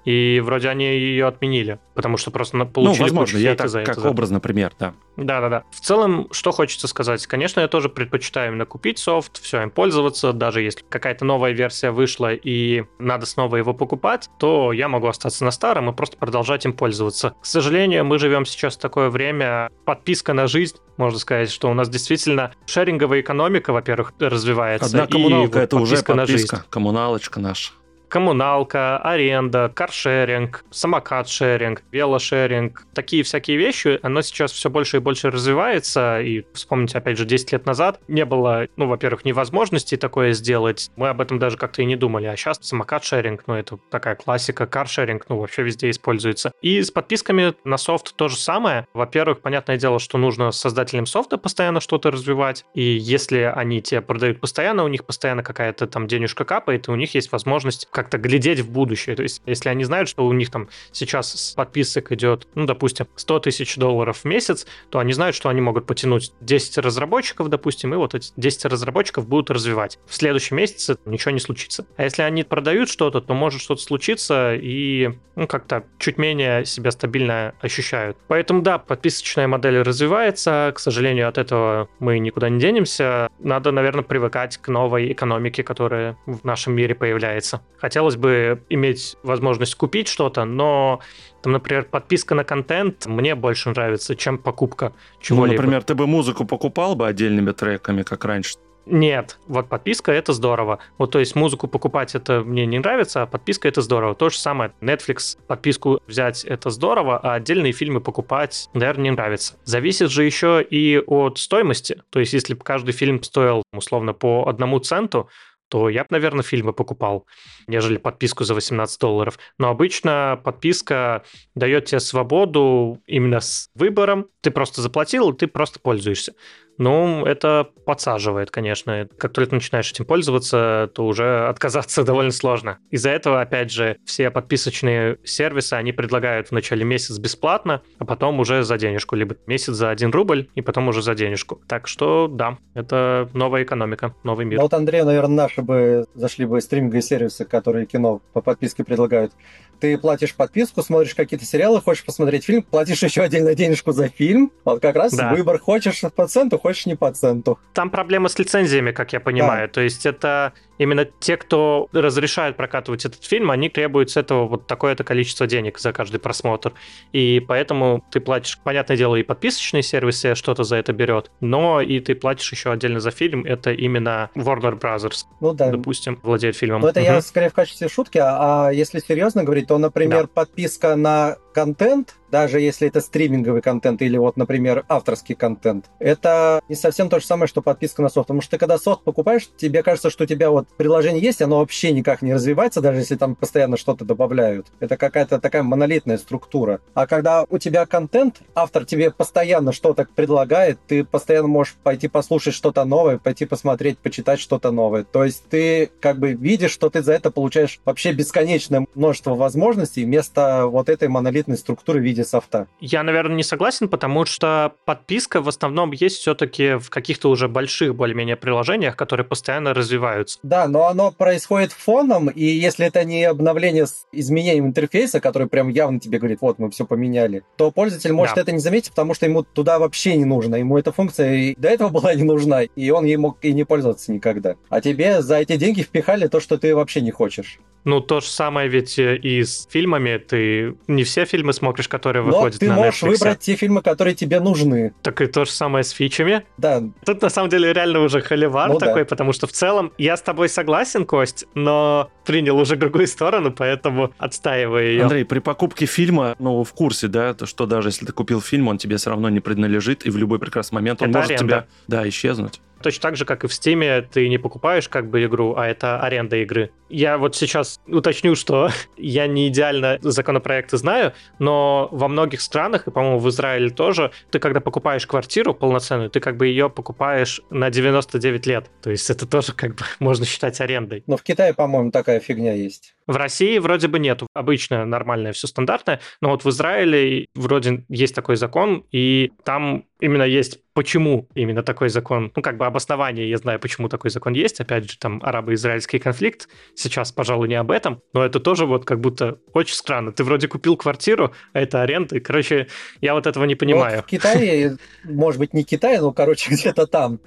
И вроде они ее отменили, потому что просто получили Ну, возможно, я так, за как это. образ, например, да. Да-да-да. В целом, что хочется сказать? Конечно, я тоже предпочитаю именно купить софт, все им пользоваться, даже если какая-то новая версия вышла и надо снова его покупать, то я могу остаться на старом и просто продолжать им пользоваться. К сожалению, мы живем сейчас в такое время, подписка на жизнь, можно сказать, что у нас действительно шеринговая экономика, во-первых, развивается. Одна коммуналка и это уже подписка, на жизнь. коммуналочка наша коммуналка, аренда, каршеринг, самокат-шеринг, велошеринг, такие всякие вещи, оно сейчас все больше и больше развивается, и вспомните, опять же, 10 лет назад не было, ну, во-первых, невозможности такое сделать, мы об этом даже как-то и не думали, а сейчас самокат-шеринг, ну, это такая классика, каршеринг, ну, вообще везде используется. И с подписками на софт то же самое. Во-первых, понятное дело, что нужно создателям софта постоянно что-то развивать, и если они тебе продают постоянно, у них постоянно какая-то там денежка капает, и у них есть возможность как-то глядеть в будущее. То есть, если они знают, что у них там сейчас с подписок идет, ну, допустим, 100 тысяч долларов в месяц, то они знают, что они могут потянуть 10 разработчиков, допустим, и вот эти 10 разработчиков будут развивать. В следующем месяце ничего не случится. А если они продают что-то, то может что-то случиться и ну, как-то чуть менее себя стабильно ощущают. Поэтому да, подписочная модель развивается. К сожалению, от этого мы никуда не денемся. Надо, наверное, привыкать к новой экономике, которая в нашем мире появляется. Хотелось бы иметь возможность купить что-то, но, там, например, подписка на контент мне больше нравится, чем покупка чего-либо. Ну, например, ты бы музыку покупал бы отдельными треками, как раньше? Нет, вот подписка это здорово. Вот то есть музыку покупать это мне не нравится, а подписка это здорово. То же самое, Netflix подписку взять это здорово, а отдельные фильмы покупать, наверное, не нравится. Зависит же еще и от стоимости. То есть если бы каждый фильм стоил условно по одному центу, то я бы, наверное, фильмы покупал, нежели подписку за 18 долларов. Но обычно подписка дает тебе свободу именно с выбором. Ты просто заплатил, ты просто пользуешься. Ну, это подсаживает, конечно. Как только ты начинаешь этим пользоваться, то уже отказаться довольно сложно. Из-за этого, опять же, все подписочные сервисы, они предлагают в начале месяц бесплатно, а потом уже за денежку. Либо месяц за 1 рубль, и потом уже за денежку. Так что, да, это новая экономика, новый мир. Ну, вот Андрей, наверное, наши бы зашли бы стриминговые сервисы, которые кино по подписке предлагают. Ты платишь подписку, смотришь какие-то сериалы, хочешь посмотреть фильм, платишь еще отдельно денежку за фильм. Вот как раз да. выбор хочешь по центу, хочешь не по центу. Там проблема с лицензиями, как я понимаю. Да. То есть это именно те, кто разрешают прокатывать этот фильм, они требуют с этого вот такое-то количество денег за каждый просмотр. И поэтому ты платишь, понятное дело, и подписочные сервисы что-то за это берет, но и ты платишь еще отдельно за фильм. Это именно Warner Brothers, ну, да. допустим, владеет фильмом. Но это угу. я скорее в качестве шутки, а, а если серьезно говорить, то, например, да. подписка на контент, даже если это стриминговый контент или вот, например, авторский контент, это не совсем то же самое, что подписка на софт. Потому что ты когда софт покупаешь, тебе кажется, что у тебя вот приложение есть, оно вообще никак не развивается, даже если там постоянно что-то добавляют. Это какая-то такая монолитная структура. А когда у тебя контент, автор тебе постоянно что-то предлагает, ты постоянно можешь пойти послушать что-то новое, пойти посмотреть, почитать что-то новое. То есть ты как бы видишь, что ты за это получаешь вообще бесконечное множество возможностей вместо вот этой монолитной дополнительной структуры в виде софта. Я, наверное, не согласен, потому что подписка в основном есть все-таки в каких-то уже больших более-менее приложениях, которые постоянно развиваются. Да, но оно происходит фоном, и если это не обновление с изменением интерфейса, который прям явно тебе говорит, вот, мы все поменяли, то пользователь может да. это не заметить, потому что ему туда вообще не нужно. Ему эта функция и до этого была не нужна, и он ей мог и не пользоваться никогда. А тебе за эти деньги впихали то, что ты вообще не хочешь. Ну, то же самое ведь и с фильмами. Ты не все фильмы смотришь, которые Но выходят ты на можешь Netflix. выбрать те фильмы, которые тебе нужны. Так и то же самое с фичами. Да. Тут на самом деле реально уже холивар ну, такой, да. потому что в целом я с тобой согласен, Кость, но принял уже другую сторону, поэтому отстаиваю ее. Андрей, при покупке фильма, ну, в курсе, да, то, что даже если ты купил фильм, он тебе все равно не принадлежит, и в любой прекрасный момент он Это может аренда. тебя, да, исчезнуть. Точно так же, как и в Steam, ты не покупаешь как бы игру, а это аренда игры. Я вот сейчас уточню, что я не идеально законопроекты знаю, но во многих странах, и, по-моему, в Израиле тоже, ты когда покупаешь квартиру полноценную, ты как бы ее покупаешь на 99 лет. То есть это тоже как бы можно считать арендой. Но в Китае, по-моему, такая фигня есть. В России вроде бы нету. Обычно нормальное, все стандартное. Но вот в Израиле вроде есть такой закон, и там именно есть почему именно такой закон. Ну, как бы обоснование, я знаю, почему такой закон есть. Опять же, там арабо-израильский конфликт. Сейчас, пожалуй, не об этом. Но это тоже вот как будто очень странно. Ты вроде купил квартиру, а это аренда. Короче, я вот этого не понимаю. Вот в Китае, может быть, не Китай, но, короче, где-то там.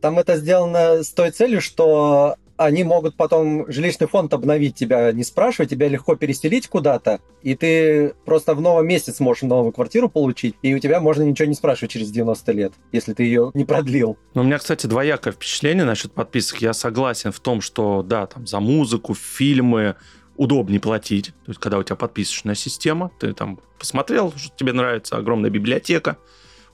Там это сделано с той целью, что они могут потом жилищный фонд обновить тебя, не спрашивая, тебя легко переселить куда-то, и ты просто в новом месте сможешь новую квартиру получить, и у тебя можно ничего не спрашивать через 90 лет, если ты ее не продлил. Ну, у меня, кстати, двоякое впечатление насчет подписок. Я согласен в том, что, да, там за музыку, фильмы, удобнее платить. То есть, когда у тебя подписочная система, ты там посмотрел, что тебе нравится огромная библиотека,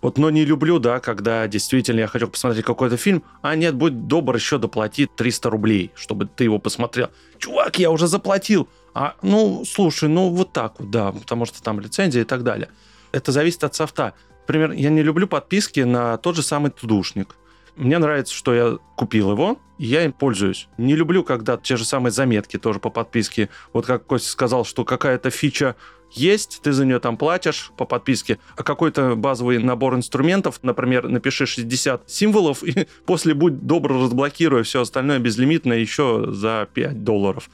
вот, но не люблю, да, когда действительно я хочу посмотреть какой-то фильм, а нет, будь добр, еще доплати 300 рублей, чтобы ты его посмотрел. Чувак, я уже заплатил. А, ну, слушай, ну вот так вот, да, потому что там лицензия и так далее. Это зависит от софта. Например, я не люблю подписки на тот же самый тудушник. Мне нравится, что я купил его, и я им пользуюсь. Не люблю, когда те же самые заметки тоже по подписке. Вот как Костя сказал, что какая-то фича есть, ты за нее там платишь по подписке, а какой-то базовый набор инструментов, например, напиши 60 символов, и после будь добр, разблокируй все остальное безлимитно еще за 5 долларов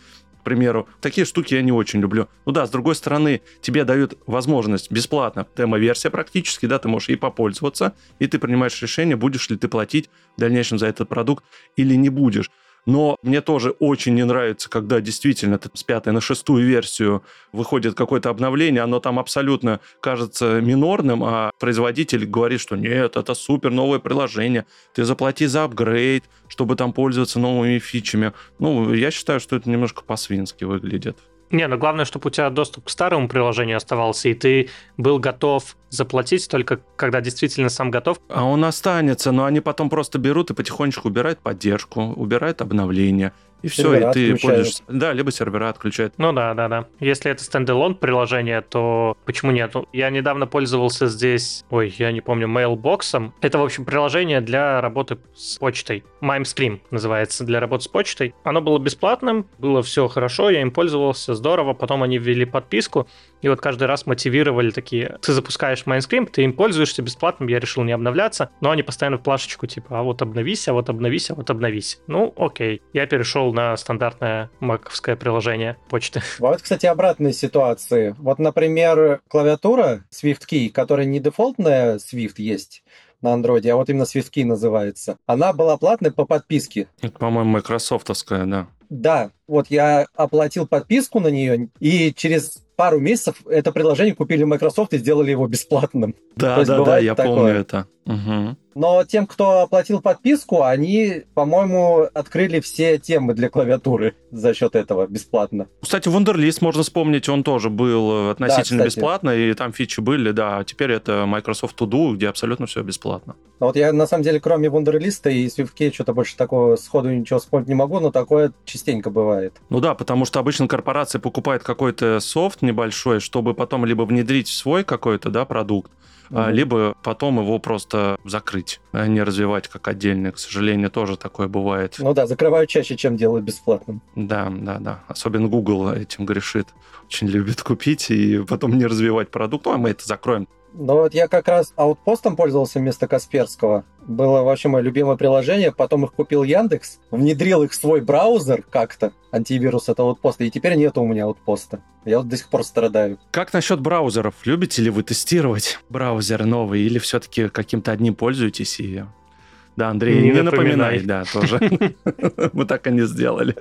примеру. Такие штуки я не очень люблю. Ну да, с другой стороны, тебе дают возможность бесплатно, демо-версия практически, да, ты можешь и попользоваться, и ты принимаешь решение, будешь ли ты платить в дальнейшем за этот продукт или не будешь. Но мне тоже очень не нравится, когда действительно с пятой на шестую версию выходит какое-то обновление, оно там абсолютно кажется минорным, а производитель говорит, что нет, это супер новое приложение, ты заплати за апгрейд, чтобы там пользоваться новыми фичами. Ну, я считаю, что это немножко по-свински выглядит. Не, ну главное, чтобы у тебя доступ к старому приложению оставался, и ты был готов заплатить только когда действительно сам готов. А он останется, но они потом просто берут и потихонечку убирают поддержку, убирают обновления. И все, и ты пользуешься. Да, либо сервера отключают. Ну да, да, да. Если это стендалон приложение, то почему нет? Я недавно пользовался здесь, ой, я не помню, Mailbox. Это, в общем, приложение для работы с почтой. MimeStream называется, для работы с почтой. Оно было бесплатным, было все хорошо, я им пользовался, здорово. Потом они ввели подписку, и вот каждый раз мотивировали такие, ты запускаешь Mindscript, ты им пользуешься бесплатным, я решил не обновляться, но они постоянно в плашечку типа, а вот обновись, а вот обновись, а вот обновись. Ну, окей. Я перешел на стандартное маковское приложение почты. Вот, кстати, обратные ситуации. Вот, например, клавиатура SwiftKey, которая не дефолтная Swift есть, на андроиде, а вот именно SwiftKey называется. Она была платной по подписке. Это, по-моему, майкрософтовская, да. Да, вот я оплатил подписку на нее, и через пару месяцев это приложение купили Microsoft и сделали его бесплатным. Да, да, да, я такое. помню это. Угу. Но тем, кто оплатил подписку, они, по-моему, открыли все темы для клавиатуры за счет этого бесплатно. Кстати, Wunderlist можно вспомнить, он тоже был относительно да, бесплатно, и там фичи были, да. А теперь это Microsoft To Do, где абсолютно все бесплатно. Ну вот я, на самом деле, кроме Wunderlist и SwiftKey, что-то больше такого сходу ничего вспомнить не могу, но такое частенько бывает. Бывает. Ну да, потому что обычно корпорация покупает какой-то софт небольшой, чтобы потом либо внедрить в свой какой-то да, продукт, mm-hmm. либо потом его просто закрыть, а не развивать как отдельный. К сожалению, тоже такое бывает. Ну да, закрывают чаще, чем делают бесплатным. Да, да, да. Особенно Google этим грешит. Очень любит купить и потом не развивать продукт. Ну, а мы это закроем. Ну вот я как раз аутпостом пользовался вместо Касперского. Было вообще мое любимое приложение. Потом их купил Яндекс, внедрил их в свой браузер как-то, антивирус этого аутпоста, и теперь нету у меня аутпоста. Я вот до сих пор страдаю. Как насчет браузеров? Любите ли вы тестировать браузеры новые или все-таки каким-то одним пользуетесь и да, Андрей, не, не напоминай. напоминай, да, тоже. Мы так и не сделали.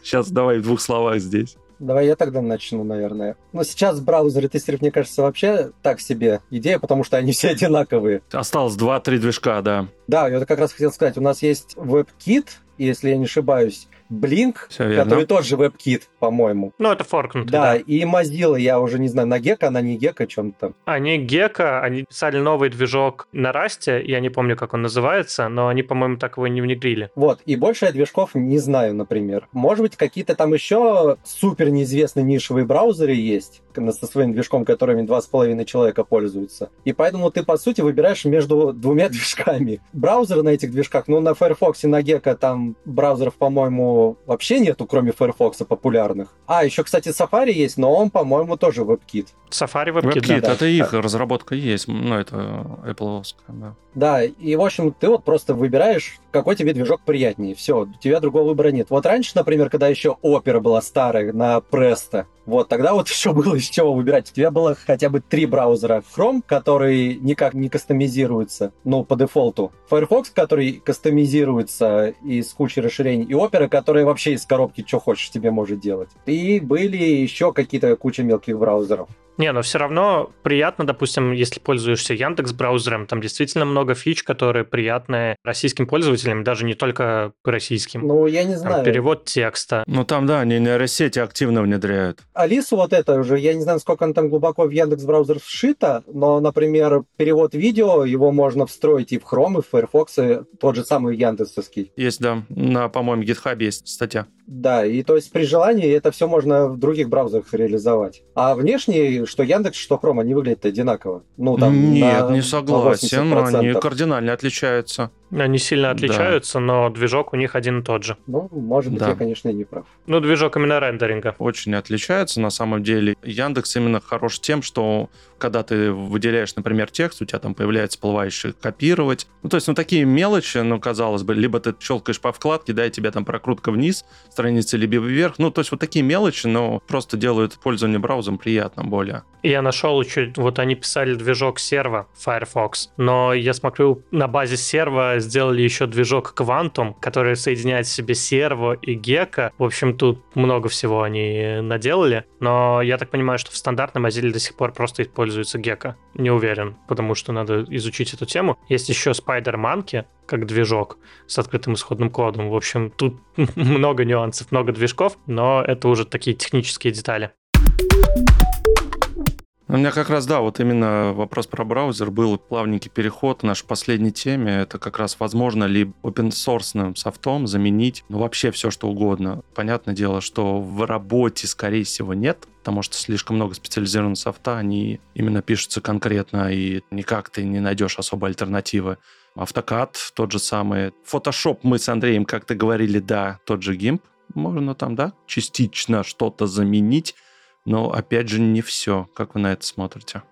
Сейчас давай в двух словах здесь. Давай я тогда начну, наверное. Но сейчас браузеры тестировать, мне кажется, вообще так себе идея, потому что они все одинаковые. Осталось 2-3 движка, да. Да, я как раз хотел сказать, у нас есть WebKit, если я не ошибаюсь, Blink, который тоже WebKit, по-моему. Ну, это форкнутый, да. Да, и Mozilla, я уже не знаю, на Gecko, она не Gecko, чем-то. Они Gecko, они писали новый движок на Расте, я не помню, как он называется, но они, по-моему, так его не внедрили. Вот, и больше я движков не знаю, например. Может быть, какие-то там еще супер неизвестные нишевые браузеры есть, со своим движком, которыми два с половиной человека пользуются. И поэтому ты, по сути, выбираешь между двумя движками. Браузеры на этих движках, ну, на Firefox и на Gecko там браузеров, по-моему, вообще нету, кроме Firefox популярных. А, еще, кстати, Safari есть, но он, по-моему, тоже WebKit. Safari WebKit, WebKit да. это их разработка есть, ну, это Apple, да. Да, и, в общем, ты вот просто выбираешь, какой тебе движок приятнее. Все, у тебя другого выбора нет. Вот раньше, например, когда еще Opera была старая на Presto, вот, тогда вот еще было из чего выбирать. У тебя было хотя бы три браузера. Chrome, который никак не кастомизируется, ну, по дефолту. Firefox, который кастомизируется из кучи расширений. И Opera, которая вообще из коробки что хочешь тебе может делать. И были еще какие-то куча мелких браузеров. Не, но все равно приятно, допустим, если пользуешься Яндекс браузером, там действительно много фич, которые приятны российским пользователям, даже не только российским. Ну, я не знаю. Там перевод текста. Ну, там, да, они нейросети активно внедряют. Алису вот это уже, я не знаю, сколько она там глубоко в Яндекс браузер вшита, но, например, перевод видео, его можно встроить и в Chrome, и в Firefox, и тот же самый Яндексовский. Есть, да. На, по-моему, GitHub есть статья. Да, и то есть при желании это все можно в других браузерах реализовать. А внешне, что Яндекс, что Chrome, они выглядят одинаково. Ну, там, Нет, не согласен, они кардинально отличаются. Они сильно отличаются, да. но движок у них один и тот же. Ну, может быть, да. я, конечно, и не прав. Ну, движок именно рендеринга. Очень отличаются, на самом деле. Яндекс именно хорош тем, что когда ты выделяешь, например, текст, у тебя там появляется всплывающий копировать. Ну, то есть, ну, такие мелочи, ну, казалось бы, либо ты щелкаешь по вкладке, да, и тебе там прокрутка вниз страницы, либо вверх. Ну, то есть, вот такие мелочи, но просто делают пользование браузером приятным более. Я нашел еще, вот они писали движок серва Firefox, но я смотрю, на базе серва сделали еще движок Quantum, который соединяет в себе серво и гека. В общем, тут много всего они наделали, но я так понимаю, что в стандартном Mozilla до сих пор просто используют пользуется Гека. Не уверен, потому что надо изучить эту тему. Есть еще Spider Monkey, как движок с открытым исходным кодом. В общем, тут много нюансов, много движков, но это уже такие технические детали. У меня как раз, да, вот именно вопрос про браузер был плавненький переход к нашей последней теме. Это как раз возможно ли open source софтом заменить ну, вообще все, что угодно. Понятное дело, что в работе, скорее всего, нет, потому что слишком много специализированного софта, они именно пишутся конкретно, и никак ты не найдешь особой альтернативы. Автокад тот же самый. Photoshop мы с Андреем как-то говорили, да, тот же GIMP. Можно там, да, частично что-то заменить, но, опять же, не все. Как вы на это смотрите?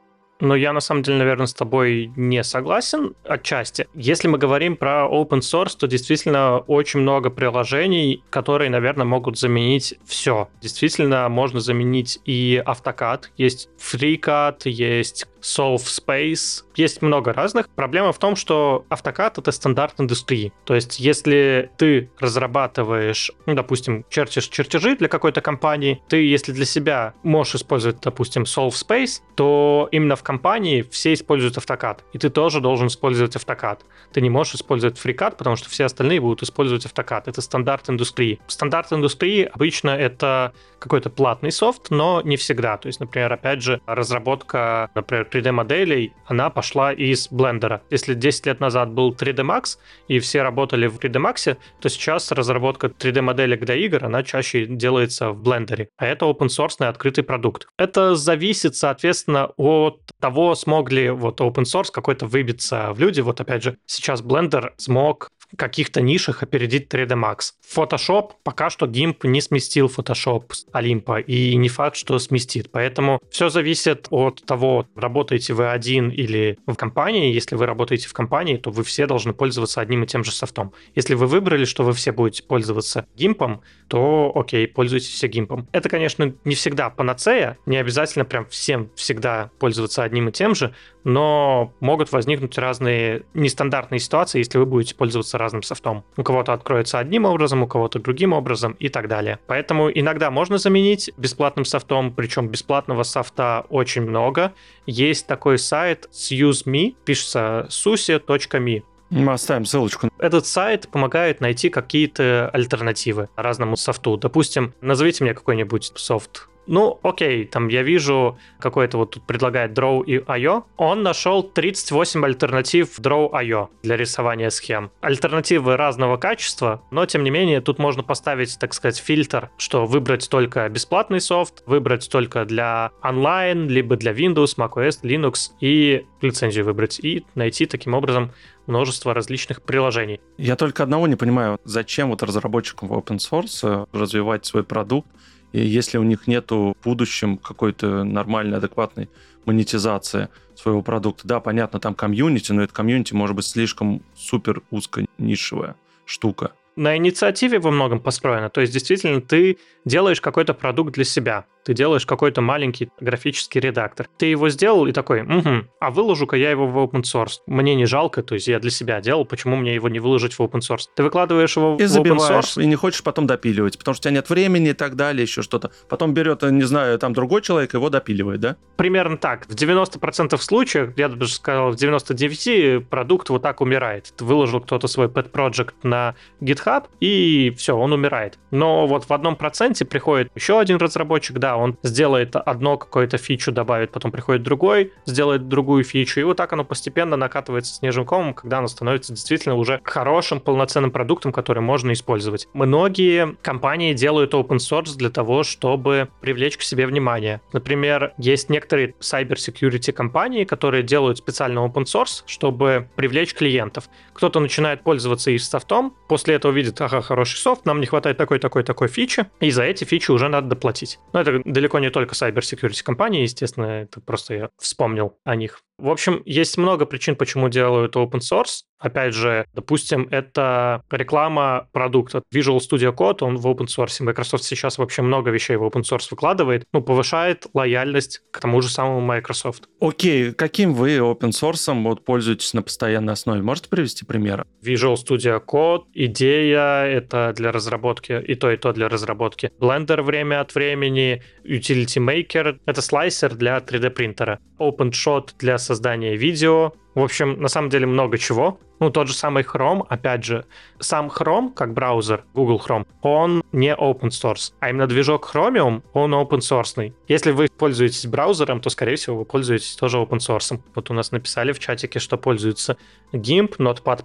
Но я на самом деле, наверное, с тобой не согласен отчасти. Если мы говорим про open source, то действительно очень много приложений, которые, наверное, могут заменить все. Действительно, можно заменить и автокад. Есть FreeCAD, есть Solve Space. Есть много разных. Проблема в том, что автокад — это стандарт индустрии. То есть, если ты разрабатываешь, ну, допустим, чертишь чертежи для какой-то компании, ты, если для себя можешь использовать, допустим, Solve Space, то именно в компании все используют автокад. И ты тоже должен использовать автокад. Ты не можешь использовать FreeCAD, потому что все остальные будут использовать автокад. Это стандарт индустрии. Стандарт индустрии обычно это какой-то платный софт, но не всегда. То есть, например, опять же, разработка, например, 3D-моделей, она пошла из Blender. Если 10 лет назад был 3D Max, и все работали в 3D Max, то сейчас разработка 3D-моделек для игр, она чаще делается в Blender. А это open source открытый продукт. Это зависит, соответственно, от того, смог ли вот open source какой-то выбиться в люди. Вот опять же, сейчас Blender смог каких-то нишах опередить 3D Max. Photoshop пока что GIMP не сместил Photoshop с Олимпа, и не факт, что сместит. Поэтому все зависит от того, работаете вы один или в компании. Если вы работаете в компании, то вы все должны пользоваться одним и тем же софтом. Если вы выбрали, что вы все будете пользоваться GIMP, то окей, пользуйтесь все GIMP. Это, конечно, не всегда панацея, не обязательно прям всем всегда пользоваться одним и тем же, но могут возникнуть разные нестандартные ситуации, если вы будете пользоваться разным софтом. У кого-то откроется одним образом, у кого-то другим образом и так далее. Поэтому иногда можно заменить бесплатным софтом, причем бесплатного софта очень много. Есть такой сайт SuseMe, пишется susi.me. Мы оставим ссылочку. Этот сайт помогает найти какие-то альтернативы разному софту. Допустим, назовите мне какой-нибудь софт ну, окей, там я вижу, какой-то вот тут предлагает Draw.io. Он нашел 38 альтернатив Draw.io для рисования схем. Альтернативы разного качества, но тем не менее тут можно поставить, так сказать, фильтр, что выбрать только бесплатный софт, выбрать только для онлайн, либо для Windows, macOS, Linux и лицензию выбрать и найти таким образом множество различных приложений. Я только одного не понимаю, зачем вот разработчикам в open source развивать свой продукт, и если у них нету в будущем какой-то нормальной, адекватной монетизации своего продукта, да, понятно, там комьюнити, но это комьюнити может быть слишком супер узко нишевая штука на инициативе во многом построено. То есть, действительно, ты делаешь какой-то продукт для себя. Ты делаешь какой-то маленький графический редактор. Ты его сделал и такой, угу, а выложу-ка я его в open source. Мне не жалко, то есть я для себя делал, почему мне его не выложить в open source? Ты выкладываешь его и в open source. И не хочешь потом допиливать, потому что у тебя нет времени и так далее, еще что-то. Потом берет, не знаю, там другой человек его допиливает, да? Примерно так. В 90% случаев, я даже сказал, в 99% продукт вот так умирает. Выложил кто-то свой pet project на GitHub, и все, он умирает. Но вот в одном проценте приходит еще один разработчик, да, он сделает одно какое-то фичу, добавит, потом приходит другой, сделает другую фичу, и вот так оно постепенно накатывается снежным комом, когда оно становится действительно уже хорошим полноценным продуктом, который можно использовать. Многие компании делают open source для того, чтобы привлечь к себе внимание. Например, есть некоторые cyber security компании, которые делают специально open source, чтобы привлечь клиентов. Кто-то начинает пользоваться их софтом, после этого видит, ага, хороший софт, нам не хватает такой-такой-такой фичи, и за эти фичи уже надо доплатить. Но это далеко не только cyber security компании, естественно, это просто я вспомнил о них. В общем, есть много причин, почему делают open source. Опять же, допустим, это реклама продукта. Visual Studio Code, он в open source. Microsoft сейчас вообще много вещей в open source выкладывает. Ну, повышает лояльность к тому же самому Microsoft. Окей, каким вы open source вот пользуетесь на постоянной основе? Можете привести примеры? Visual Studio Code, идея, это для разработки, и то, и то для разработки. Blender время от времени, Utility Maker, это слайсер для 3D принтера. OpenShot для создания видео. В общем, на самом деле много чего. Ну, тот же самый Chrome, опять же, сам Chrome, как браузер, Google Chrome, он не open source, а именно движок Chromium, он open source. Если вы пользуетесь браузером, то, скорее всего, вы пользуетесь тоже open source. Вот у нас написали в чатике, что пользуются GIMP, Notepad++,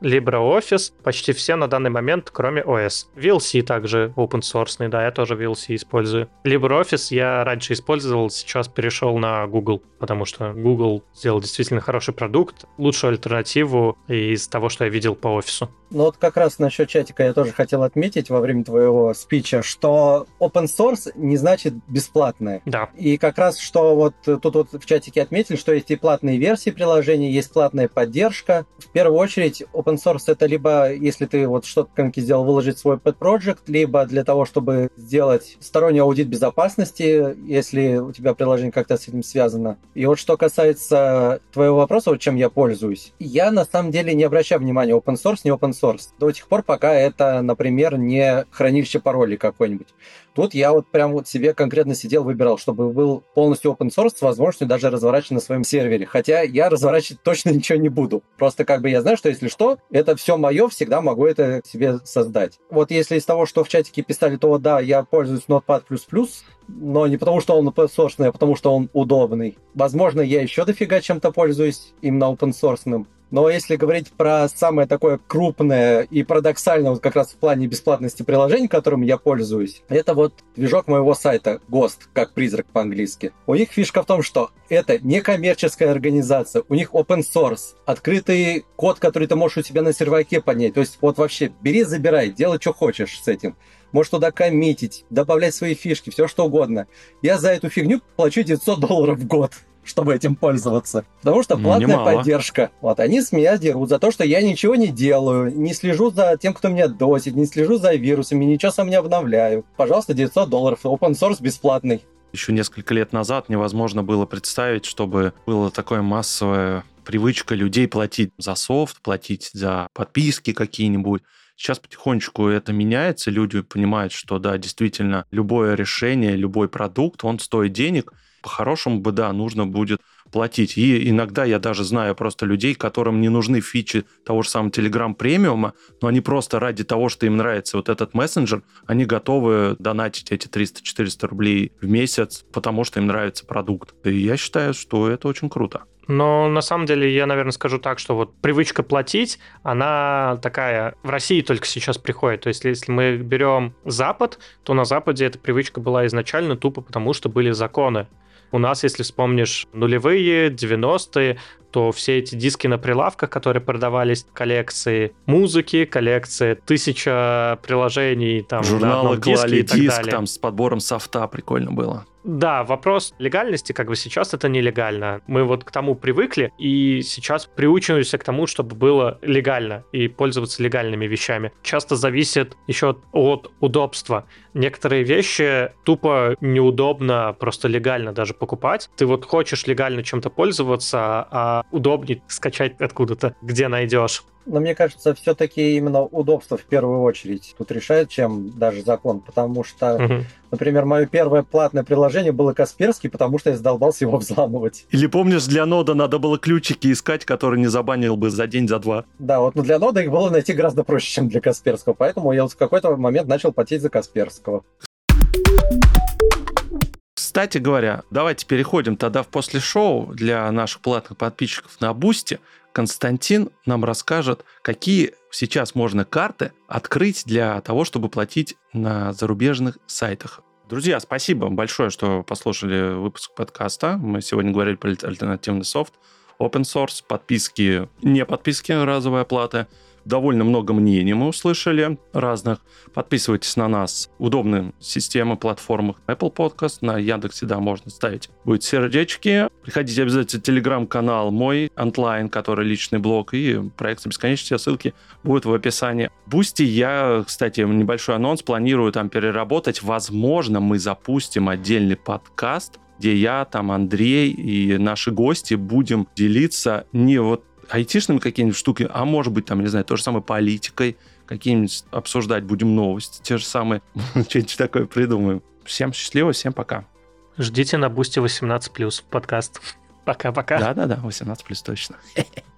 LibreOffice, почти все на данный момент, кроме OS. VLC также open source, да, я тоже VLC использую. LibreOffice я раньше использовал, сейчас перешел на Google, потому что Google сделал действительно хороший продукт, лучшую альтернативу из того, что я видел по офису. Ну вот как раз насчет чатика я тоже хотел отметить во время твоего спича, что open source не значит бесплатное. Да. И как раз что вот тут вот в чатике отметили, что есть и платные версии приложения, есть платная поддержка. В первую очередь open source это либо, если ты вот что-то как сделал, выложить свой pet project, либо для того, чтобы сделать сторонний аудит безопасности, если у тебя приложение как-то с этим связано. И вот что касается твоего вопроса, вот чем я пользуюсь. Я на самом самом деле не обращаю внимания, open source, не open source. До тех пор, пока это, например, не хранилище паролей какой-нибудь. Тут я вот прям вот себе конкретно сидел, выбирал, чтобы был полностью open source с возможностью даже разворачивать на своем сервере. Хотя я разворачивать точно ничего не буду. Просто как бы я знаю, что если что, это все мое, всегда могу это себе создать. Вот если из того, что в чатике писали, то да, я пользуюсь Notepad++, но не потому, что он open source, а потому, что он удобный. Возможно, я еще дофига чем-то пользуюсь именно open source. Но если говорить про самое такое крупное и парадоксальное вот как раз в плане бесплатности приложений, которым я пользуюсь, это вот движок моего сайта Ghost, как призрак по-английски. У них фишка в том, что это не коммерческая организация, у них open source, открытый код, который ты можешь у себя на серваке поднять. То есть вот вообще бери, забирай, делай, что хочешь с этим можешь туда коммитить, добавлять свои фишки, все что угодно. Я за эту фигню плачу 900 долларов в год чтобы этим пользоваться. Потому что платная Немало. поддержка. Вот они с меня дерут за то, что я ничего не делаю, не слежу за тем, кто меня досит, не слежу за вирусами, ничего сам не обновляю. Пожалуйста, 900 долларов, open source бесплатный. Еще несколько лет назад невозможно было представить, чтобы было такое массовое привычка людей платить за софт, платить за подписки какие-нибудь. Сейчас потихонечку это меняется, люди понимают, что да, действительно, любое решение, любой продукт, он стоит денег, по-хорошему бы, да, нужно будет платить. И иногда я даже знаю просто людей, которым не нужны фичи того же самого Telegram премиума, но они просто ради того, что им нравится вот этот мессенджер, они готовы донатить эти 300-400 рублей в месяц, потому что им нравится продукт. И я считаю, что это очень круто. Но на самом деле я, наверное, скажу так, что вот привычка платить, она такая в России только сейчас приходит. То есть если мы берем Запад, то на Западе эта привычка была изначально тупо потому, что были законы. У нас, если вспомнишь нулевые, 90-е, то все эти диски на прилавках, которые продавались, коллекции музыки, коллекции тысяча приложений, там, Журналы клали диск, там, с подбором софта прикольно было. Да, вопрос легальности, как бы сейчас это нелегально. Мы вот к тому привыкли, и сейчас приучиваемся к тому, чтобы было легально и пользоваться легальными вещами. Часто зависит еще от удобства. Некоторые вещи тупо неудобно просто легально даже покупать. Ты вот хочешь легально чем-то пользоваться, а удобнее скачать откуда-то, где найдешь. Но мне кажется, все-таки именно удобство в первую очередь тут решает, чем даже закон. Потому что, угу. например, мое первое платное приложение было Касперский, потому что я задолбался его взламывать. Или помнишь, для нода надо было ключики искать, которые не забанил бы за день, за два. Да, вот но для нода их было найти гораздо проще, чем для Касперского. Поэтому я вот в какой-то момент начал платить за Касперского. Кстати говоря, давайте переходим тогда в после шоу для наших платных подписчиков на Бусти. Константин нам расскажет, какие сейчас можно карты открыть для того, чтобы платить на зарубежных сайтах. Друзья, спасибо большое, что послушали выпуск подкаста. Мы сегодня говорили про альтернативный софт, open source, подписки, не подписки, разовая плата – довольно много мнений мы услышали разных. Подписывайтесь на нас. Удобные системы, платформах Apple Podcast, на Яндексе, да, можно ставить. Будет сердечки. Приходите обязательно в телеграм-канал мой, онлайн, который личный блог, и проект бесконечности, ссылки будут в описании. Бусти я, кстати, небольшой анонс, планирую там переработать. Возможно, мы запустим отдельный подкаст, где я, там Андрей и наши гости будем делиться не вот айтишными какие-нибудь штуки, а может быть, там, не знаю, то же самое политикой, какие-нибудь обсуждать будем новости, те же самые, что-нибудь такое придумаем. Всем счастливо, всем пока. Ждите на Бусте 18+, подкаст. Пока-пока. Да-да-да, 18+, точно.